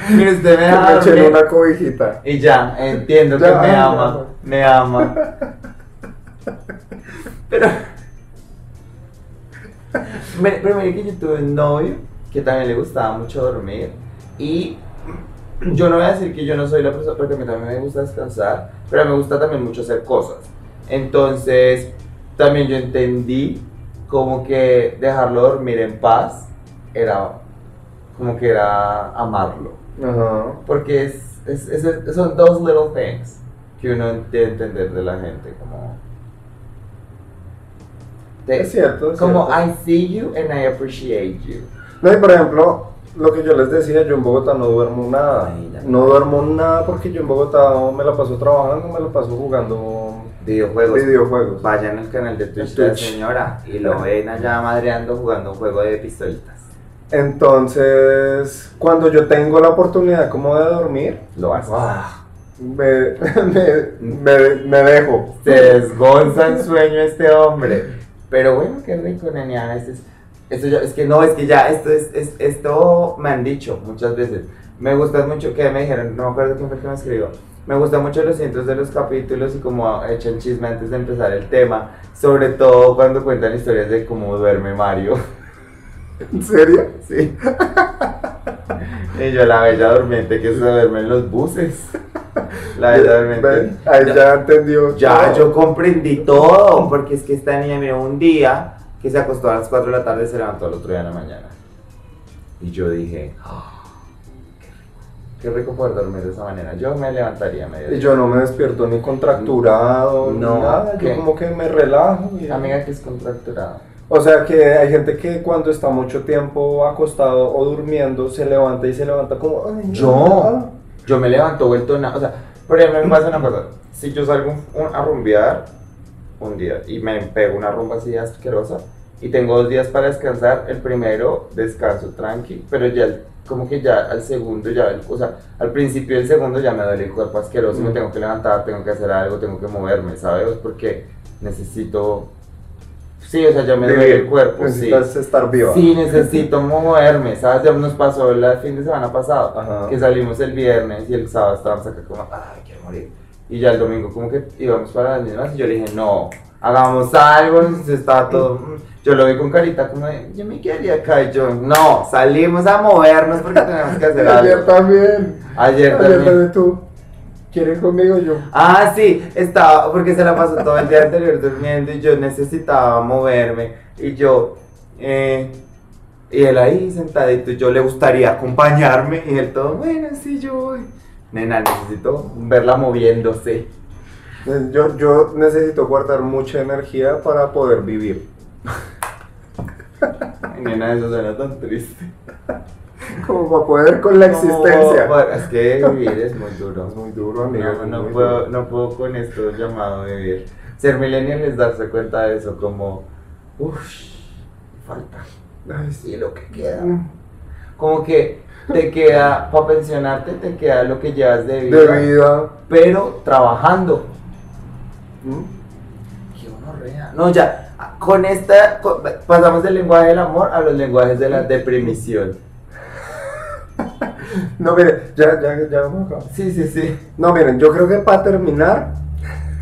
Usted me deja me echen una cobijita. y ya, entiendo que me ama, me (laughs) ama. Pero, (laughs) pero mire que yo tuve un novio que también le gustaba mucho dormir y (clears throat) yo no voy a decir que yo no soy la persona, porque a mí también me gusta descansar, pero me gusta también mucho hacer cosas. Entonces, también yo entendí como que dejarlo dormir en paz era como que era amarlo. Porque es, es, es- son dos little things que uno debe entender de la gente, como... te- Es cierto, es como cierto. I see you and I appreciate you. No, y por ejemplo, lo que yo les decía, yo en Bogotá no duermo nada. Ya. No duermo nada porque yo en Bogotá me la paso trabajando, me la paso jugando Videojuegos. videojuegos. Vayan al canal de Twitch El de la señora y lo ven allá madreando jugando un juego de pistolitas. Entonces, cuando yo tengo la oportunidad como de dormir, Lo ah, me, (laughs) me, me, me dejo. Se desgonza en sueño este hombre. Pero bueno, qué rico, nene. Este es, esto ya- es que no, es que ya, esto es, es- esto me han dicho muchas veces. Me gusta mucho que me dijeron, no me acuerdo quién fue el que me escribió. Me gustan mucho los cientos de los capítulos y como echan chisme antes de empezar el tema. Sobre todo cuando cuentan historias de cómo duerme Mario. (laughs) ¿En serio? Sí. (laughs) Y yo, la bella durmiente que se duerme en los buses. La bella durmiente. Ahí ya, entendió. Ya, todo. yo comprendí todo, porque es que esta niña miró un día que se acostó a las 4 de la tarde y se levantó al otro día de la mañana. Y yo dije, "Ah, qué rico, qué rico poder dormir de esa manera. Yo me levantaría a Y yo no me despierto ni contracturado, No, ni nada. ¿qué? Yo como que me relajo. y- Amiga que es contracturada. O sea que hay gente que cuando está mucho tiempo acostado o durmiendo se levanta y se levanta como. Yo, yo me levanto vuelto nada. O sea, por ejemplo, me pasa una (laughs) cosa. Si yo salgo un- a rumbear un día y me pego una rumba así asquerosa y tengo dos días para descansar, el primero descanso tranqui, pero ya el- como que ya al segundo, ya, el- o sea, al principio del segundo ya me duele el cuerpo asqueroso, me Mm. tengo que levantar, tengo que hacer algo, tengo que moverme, ¿sabes? Porque necesito... Sí, o sea, ya me duele el cuerpo, sí. Necesitas estar viva. Sí, necesito moverme, ¿sabes? Ya nos pasó el fin de semana pasado, Ajá. que salimos el viernes y el sábado estábamos acá como, ay, quiero morir. Y ya el domingo como que íbamos para las mismas y yo le dije, no, hagamos algo, se estaba todo... mm. Yo lo vi con carita como de, yo me quedaría acá y yo, no, salimos a movernos porque tenemos que hacer (laughs) Ayer algo. también. Ayer Ayer también. también tú. ¿Quieres conmigo yo? Ah, sí, estaba, porque se la pasó todo el día anterior durmiendo y yo necesitaba moverme. Y yo, eh, y él ahí sentadito, yo le gustaría acompañarme. Y él todo, bueno, sí, yo voy. Nena, necesito verla moviéndose. Eh, Yo, yo necesito guardar mucha energía para poder vivir. (laughs) Ay, nena, eso suena tan triste. (laughs) Como para poder con la existencia. Es que vivir es muy duro. Es muy duro, amigo. No, puedo, duro. no puedo con esto llamado vivir. Ser millennial es darse cuenta de eso, como, uff, falta. Ay, sí. Lo que queda. Como que te queda, para pensionarte, te queda lo que llevas de vida, De vida. pero trabajando. ¿Mm? Qué honorrea. No, ya, con esta, con- pasamos del lenguaje del amor a los lenguajes de la deprimición. (laughs) No, miren, ya, ya, ya vamos acá. Sí, sí, sí. No, miren, yo creo que para terminar,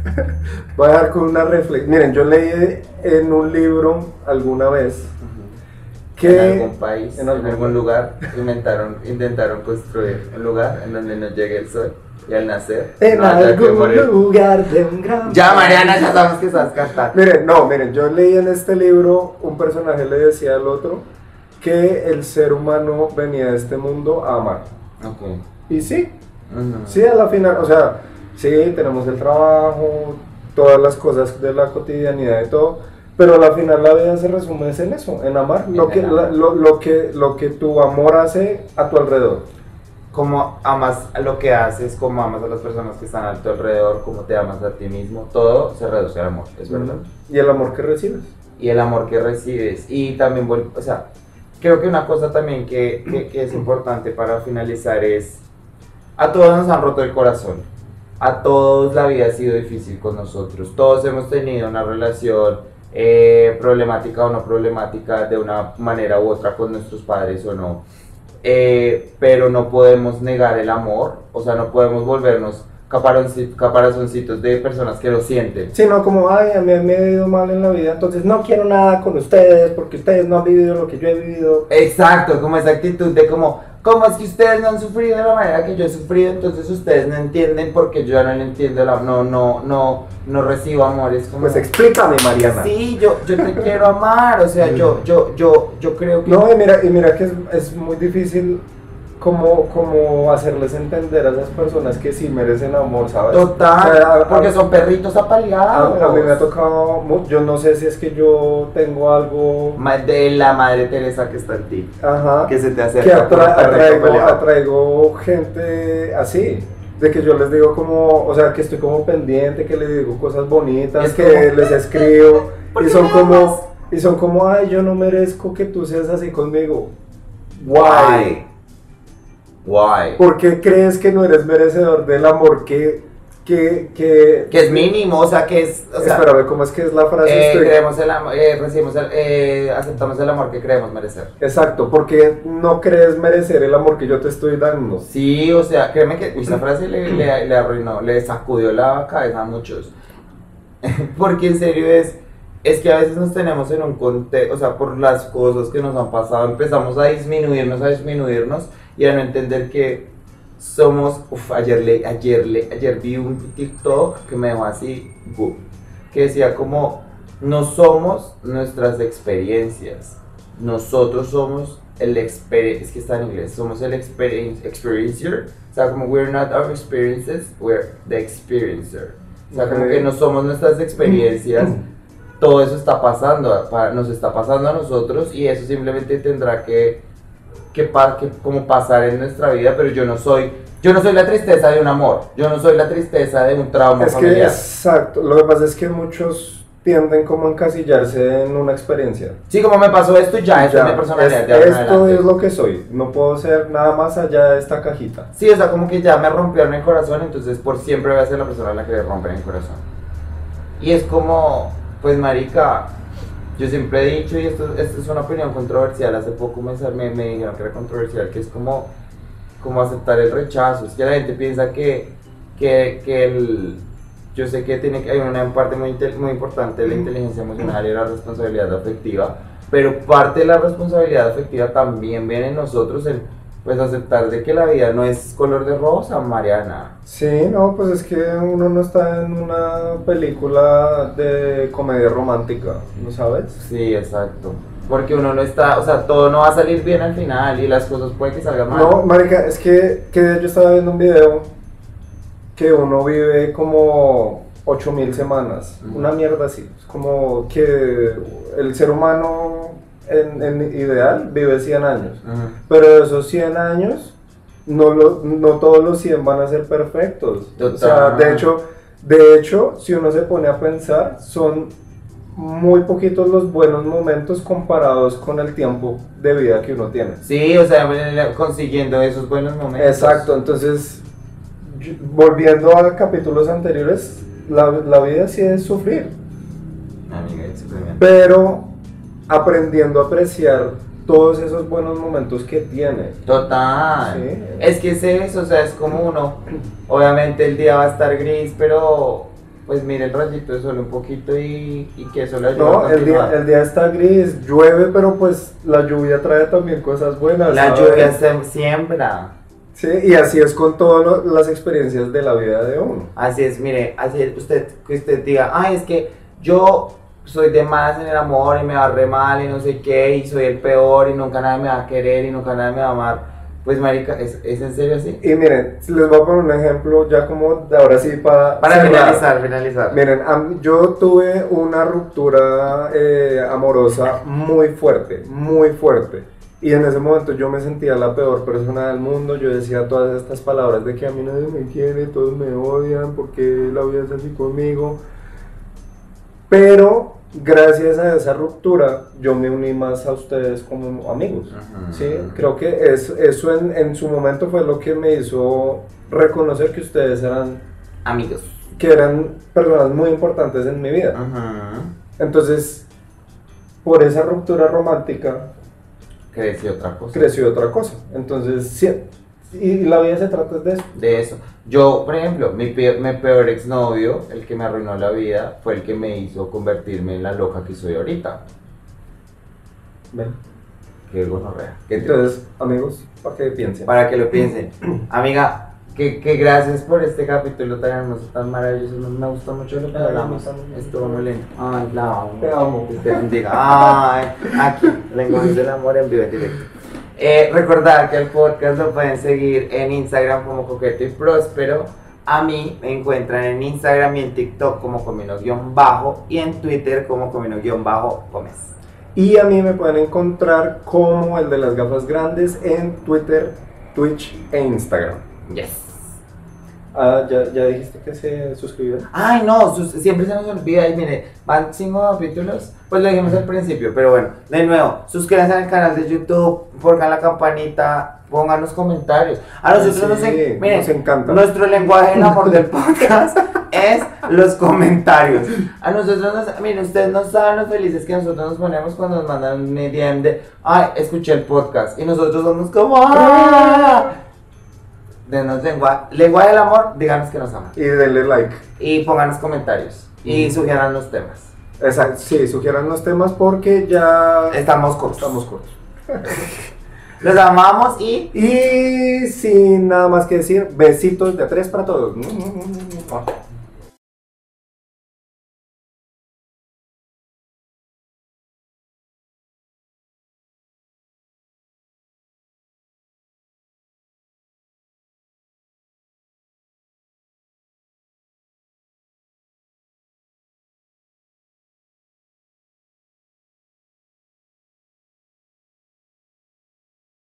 (laughs) voy a dar con una reflexión. Miren, yo leí en un libro alguna vez que. en algún país, en en algún lugar, inventaron, intentaron construir un lugar en donde no llegue el sol y al nacer En no algún lugar de un gran. Ya, Mariana, ya sabemos que sabes cantar. Miren, no, miren, yo leí en este libro, un personaje le decía al otro que el ser humano venía de este mundo a amar. Ok. Y sí, Ujú. sí, a la final, o sea, sí, tenemos el trabajo, todas las cosas de la cotidianidad y todo, pero a la final la vida se resume es en eso, en amar, lo que, la- lo, lo que, lo que tu amor hace a tu alrededor. cómo amas lo que haces, cómo amas a las personas que están a tu alrededor, cómo te amas a ti mismo, todo se reduce al amor, es verdad. Y el amor que recibes. Y el amor que recibes. Y también, o sea, creo que una cosa también que, que- es importante para finalizar es, a todos nos han roto el corazón. A todos la vida ha sido difícil con nosotros. Todos hemos tenido una relación eh, problemática o no problemática de una manera u otra con nuestros padres o no. Eh, pero no podemos negar el amor, o sea, no podemos volvernos caparazoncitos de personas que lo sienten. Sí, no, como, ay, a mí me ha ido mal en la vida, entonces no quiero nada con ustedes porque ustedes no han vivido lo que yo he vivido. Exacto, como esa actitud de como, ¿cómo es que ustedes no han sufrido de la manera que yo he sufrido? Entonces ustedes no entienden porque yo no entiendo, la, no, no, no, no recibo amor, es como... Pues explícame, Mariana. Sí, yo, yo te quiero amar, o sea, yo, yo, yo, yo creo que... No, y mira, y mira que es, es muy difícil como, como hacerles entender a esas personas que sí merecen amor, ¿sabes? Total, O sea, a- porque a- son perritos apaleados. a mí me ha tocado, yo no sé si es que yo tengo algo, De la madre Teresa que está en ti, ajá, que se te que acerca. como atra- atraigo, atraigo gente así. De que yo les digo como, o sea, que estoy como pendiente, que les digo cosas bonitas, Es que como- les escribo, ¿Por y son como, y son como, ay, yo no merezco que tú seas así conmigo. Why? Why? ¿Por qué crees que no eres merecedor del amor que, que, que, Que es mínimo, o sea, que es... O sea, Espérame, ¿cómo es que es la frase? Eh, Estoy- creemos el amor, eh, recibimos el, eh, aceptamos el amor que creemos merecer. Exacto, porque no crees merecer el amor que yo te estoy dando. Sí, o sea, créeme que esa frase le, le, le arruinó, le sacudió la cabeza a muchos. (laughs) Porque en serio es, es que a veces nos tenemos en un contexto, o sea, por las cosas que nos han pasado, empezamos a disminuirnos, a disminuirnos y a no entender que somos, uf, ayer, le, ayer, le, ayer vi un TikTok que me dejó así, bu- que decía como, no somos nuestras experiencias, nosotros somos el exper es que está en inglés, somos el experience, experiencer, o sea, como we're not our experiences, we're the experiencer. O sea, como que no somos nuestras experiencias, todo eso está pasando, pa- nos está pasando a nosotros y eso simplemente tendrá que, que, pa- que como pasar en nuestra vida, pero yo no soy, yo no soy la tristeza de un amor, yo no soy la tristeza de un trauma Es que, familiar. exacto, lo que pasa es que muchos tienden como a encasillarse en una experiencia. Sí, como me pasó esto, ya, eso es mi personalidad. es- esto adelante. es lo que soy, no puedo ser nada más allá de esta cajita. Sí, o sea, como que ya me rompieron el corazón, entonces por siempre voy a ser la persona a la que le rompen el corazón. Y es como, pues marica, yo siempre he dicho, y esto, esto es una opinión controversial, hace poco me, me, me dijeron que era controversial, que es como, como aceptar el rechazo. Es que la gente piensa que, que, que el... Yo sé que tiene que hay una parte muy, muy importante de la inteligencia emocional y la responsabilidad afectiva, pero parte de la responsabilidad afectiva también viene en nosotros en pues aceptar de que la vida no es color de rosa, Mariana. Sí, no, pues es que uno no está en una película de comedia romántica, ¿no sabes? Sí, exacto. Porque uno no está, o sea, todo no va a salir bien al final y las cosas puede que salgan mal. No, marica, es que, que yo estaba viendo un video que uno vive como 8000 semanas, una mierda así, es como que el ser humano en, en ideal vive 100 años, Ujú. pero de esos 100 años no, lo- no todos los 100 van a ser perfectos. O sea, Total. de hecho, de hecho, si uno se pone a pensar, son muy poquitos los buenos momentos comparados con el tiempo de vida que uno tiene. Sí, o sea, consiguiendo esos buenos momentos. Exacto, entonces, volviendo a capítulos anteriores, la, la vida sí es sufrir, Amiga, pero aprendiendo a apreciar todos esos buenos momentos que tiene. Total. Sí. Es que es eso, o sea, es como uno. Obviamente el día va a estar gris, pero pues mire el rayito de sol un poquito y, y que eso le ayuda No, a el día, el día está gris, llueve, pero pues la lluvia trae también cosas buenas. La ¿sabes? lluvia se siembra. Sí, y así es con todas las experiencias de la vida de uno. Así es, mire, así es, usted, que usted diga, ay, es que yo soy de malas en el amor y me va re mal y no sé qué, y soy el peor y nunca nadie me va a querer y nunca nadie me va a amar. Pues, marica, ¿es, es en serio así? Y miren, les voy a poner un ejemplo ya como de ahora sí para... Para cerrar. finalizar, finalizar. Miren, yo tuve una ruptura eh, amorosa muy fuerte, muy fuerte. Y en ese momento yo me sentía la peor persona del mundo. Yo decía todas estas palabras de que a mí nadie me quiere, todos me odian, porque la vida es así conmigo. Pero gracias a esa ruptura yo me uní más a ustedes como amigos. Sí, creo que es, eso en, en su momento fue lo que me hizo reconocer que ustedes eran, Amigos. que eran personas muy importantes en mi vida. Entonces, por esa ruptura romántica Creció otra cosa. creció otra cosa. Entonces, sí, y la vida se trata de eso. de eso. Yo, por ejemplo, mi, pe- mi peor exnovio, el que me arruinó la vida, fue el que me hizo convertirme en la loca que soy ahorita. ¿Ven? Qué gonorrea. Entonces, amigos, para que piensen. Para que lo piensen. (clears throat) Amiga, que, que gracias por este capítulo tan hermoso, tan maravilloso. Me, gustó mucho lo que hablamos. Estuvo muy lindo. Ay, la amo. Te amo. Que te bendiga. Ay, aquí, lenguajes del amor en vivo directo. Eh, recordar que el podcast lo pueden seguir en Instagram como Coqueto y Próspero. A mí me encuentran en Instagram y en TikTok como Comino-Bajo y en Twitter como Comino-Bajo Gómez. Y a mí me pueden encontrar como el de las gafas grandes en Twitter, Twitch e Instagram. Yes. Ah, ¿ya, ya dijiste que se suscribieron? Ay, no, siempre se nos olvida. Y mire, van cinco capítulos. Pues lo dijimos al principio, pero bueno, de nuevo, suscríbanse al canal de YouTube, pongan la campanita, pongan los comentarios. A nosotros Sí, nos, en- miren, nos encanta. nuestro lenguaje del amor del (laughs) podcast es los comentarios. A nosotros nos, miren, ustedes no saben lo felices que nosotros nos ponemos cuando nos mandan un DM de, ay, escuché el podcast. Y nosotros somos como, ¡ah! Denos lenguaje, lenguaje del amor, díganos que nos aman. Y denle like. Y pónganos comentarios. Y sugieran los temas. Exacto, sí, sugieran los temas porque ya Estamos cortos. estamos cortos. (laughs) Los amamos y Y sin nada más que decir, besitos de tres para todos.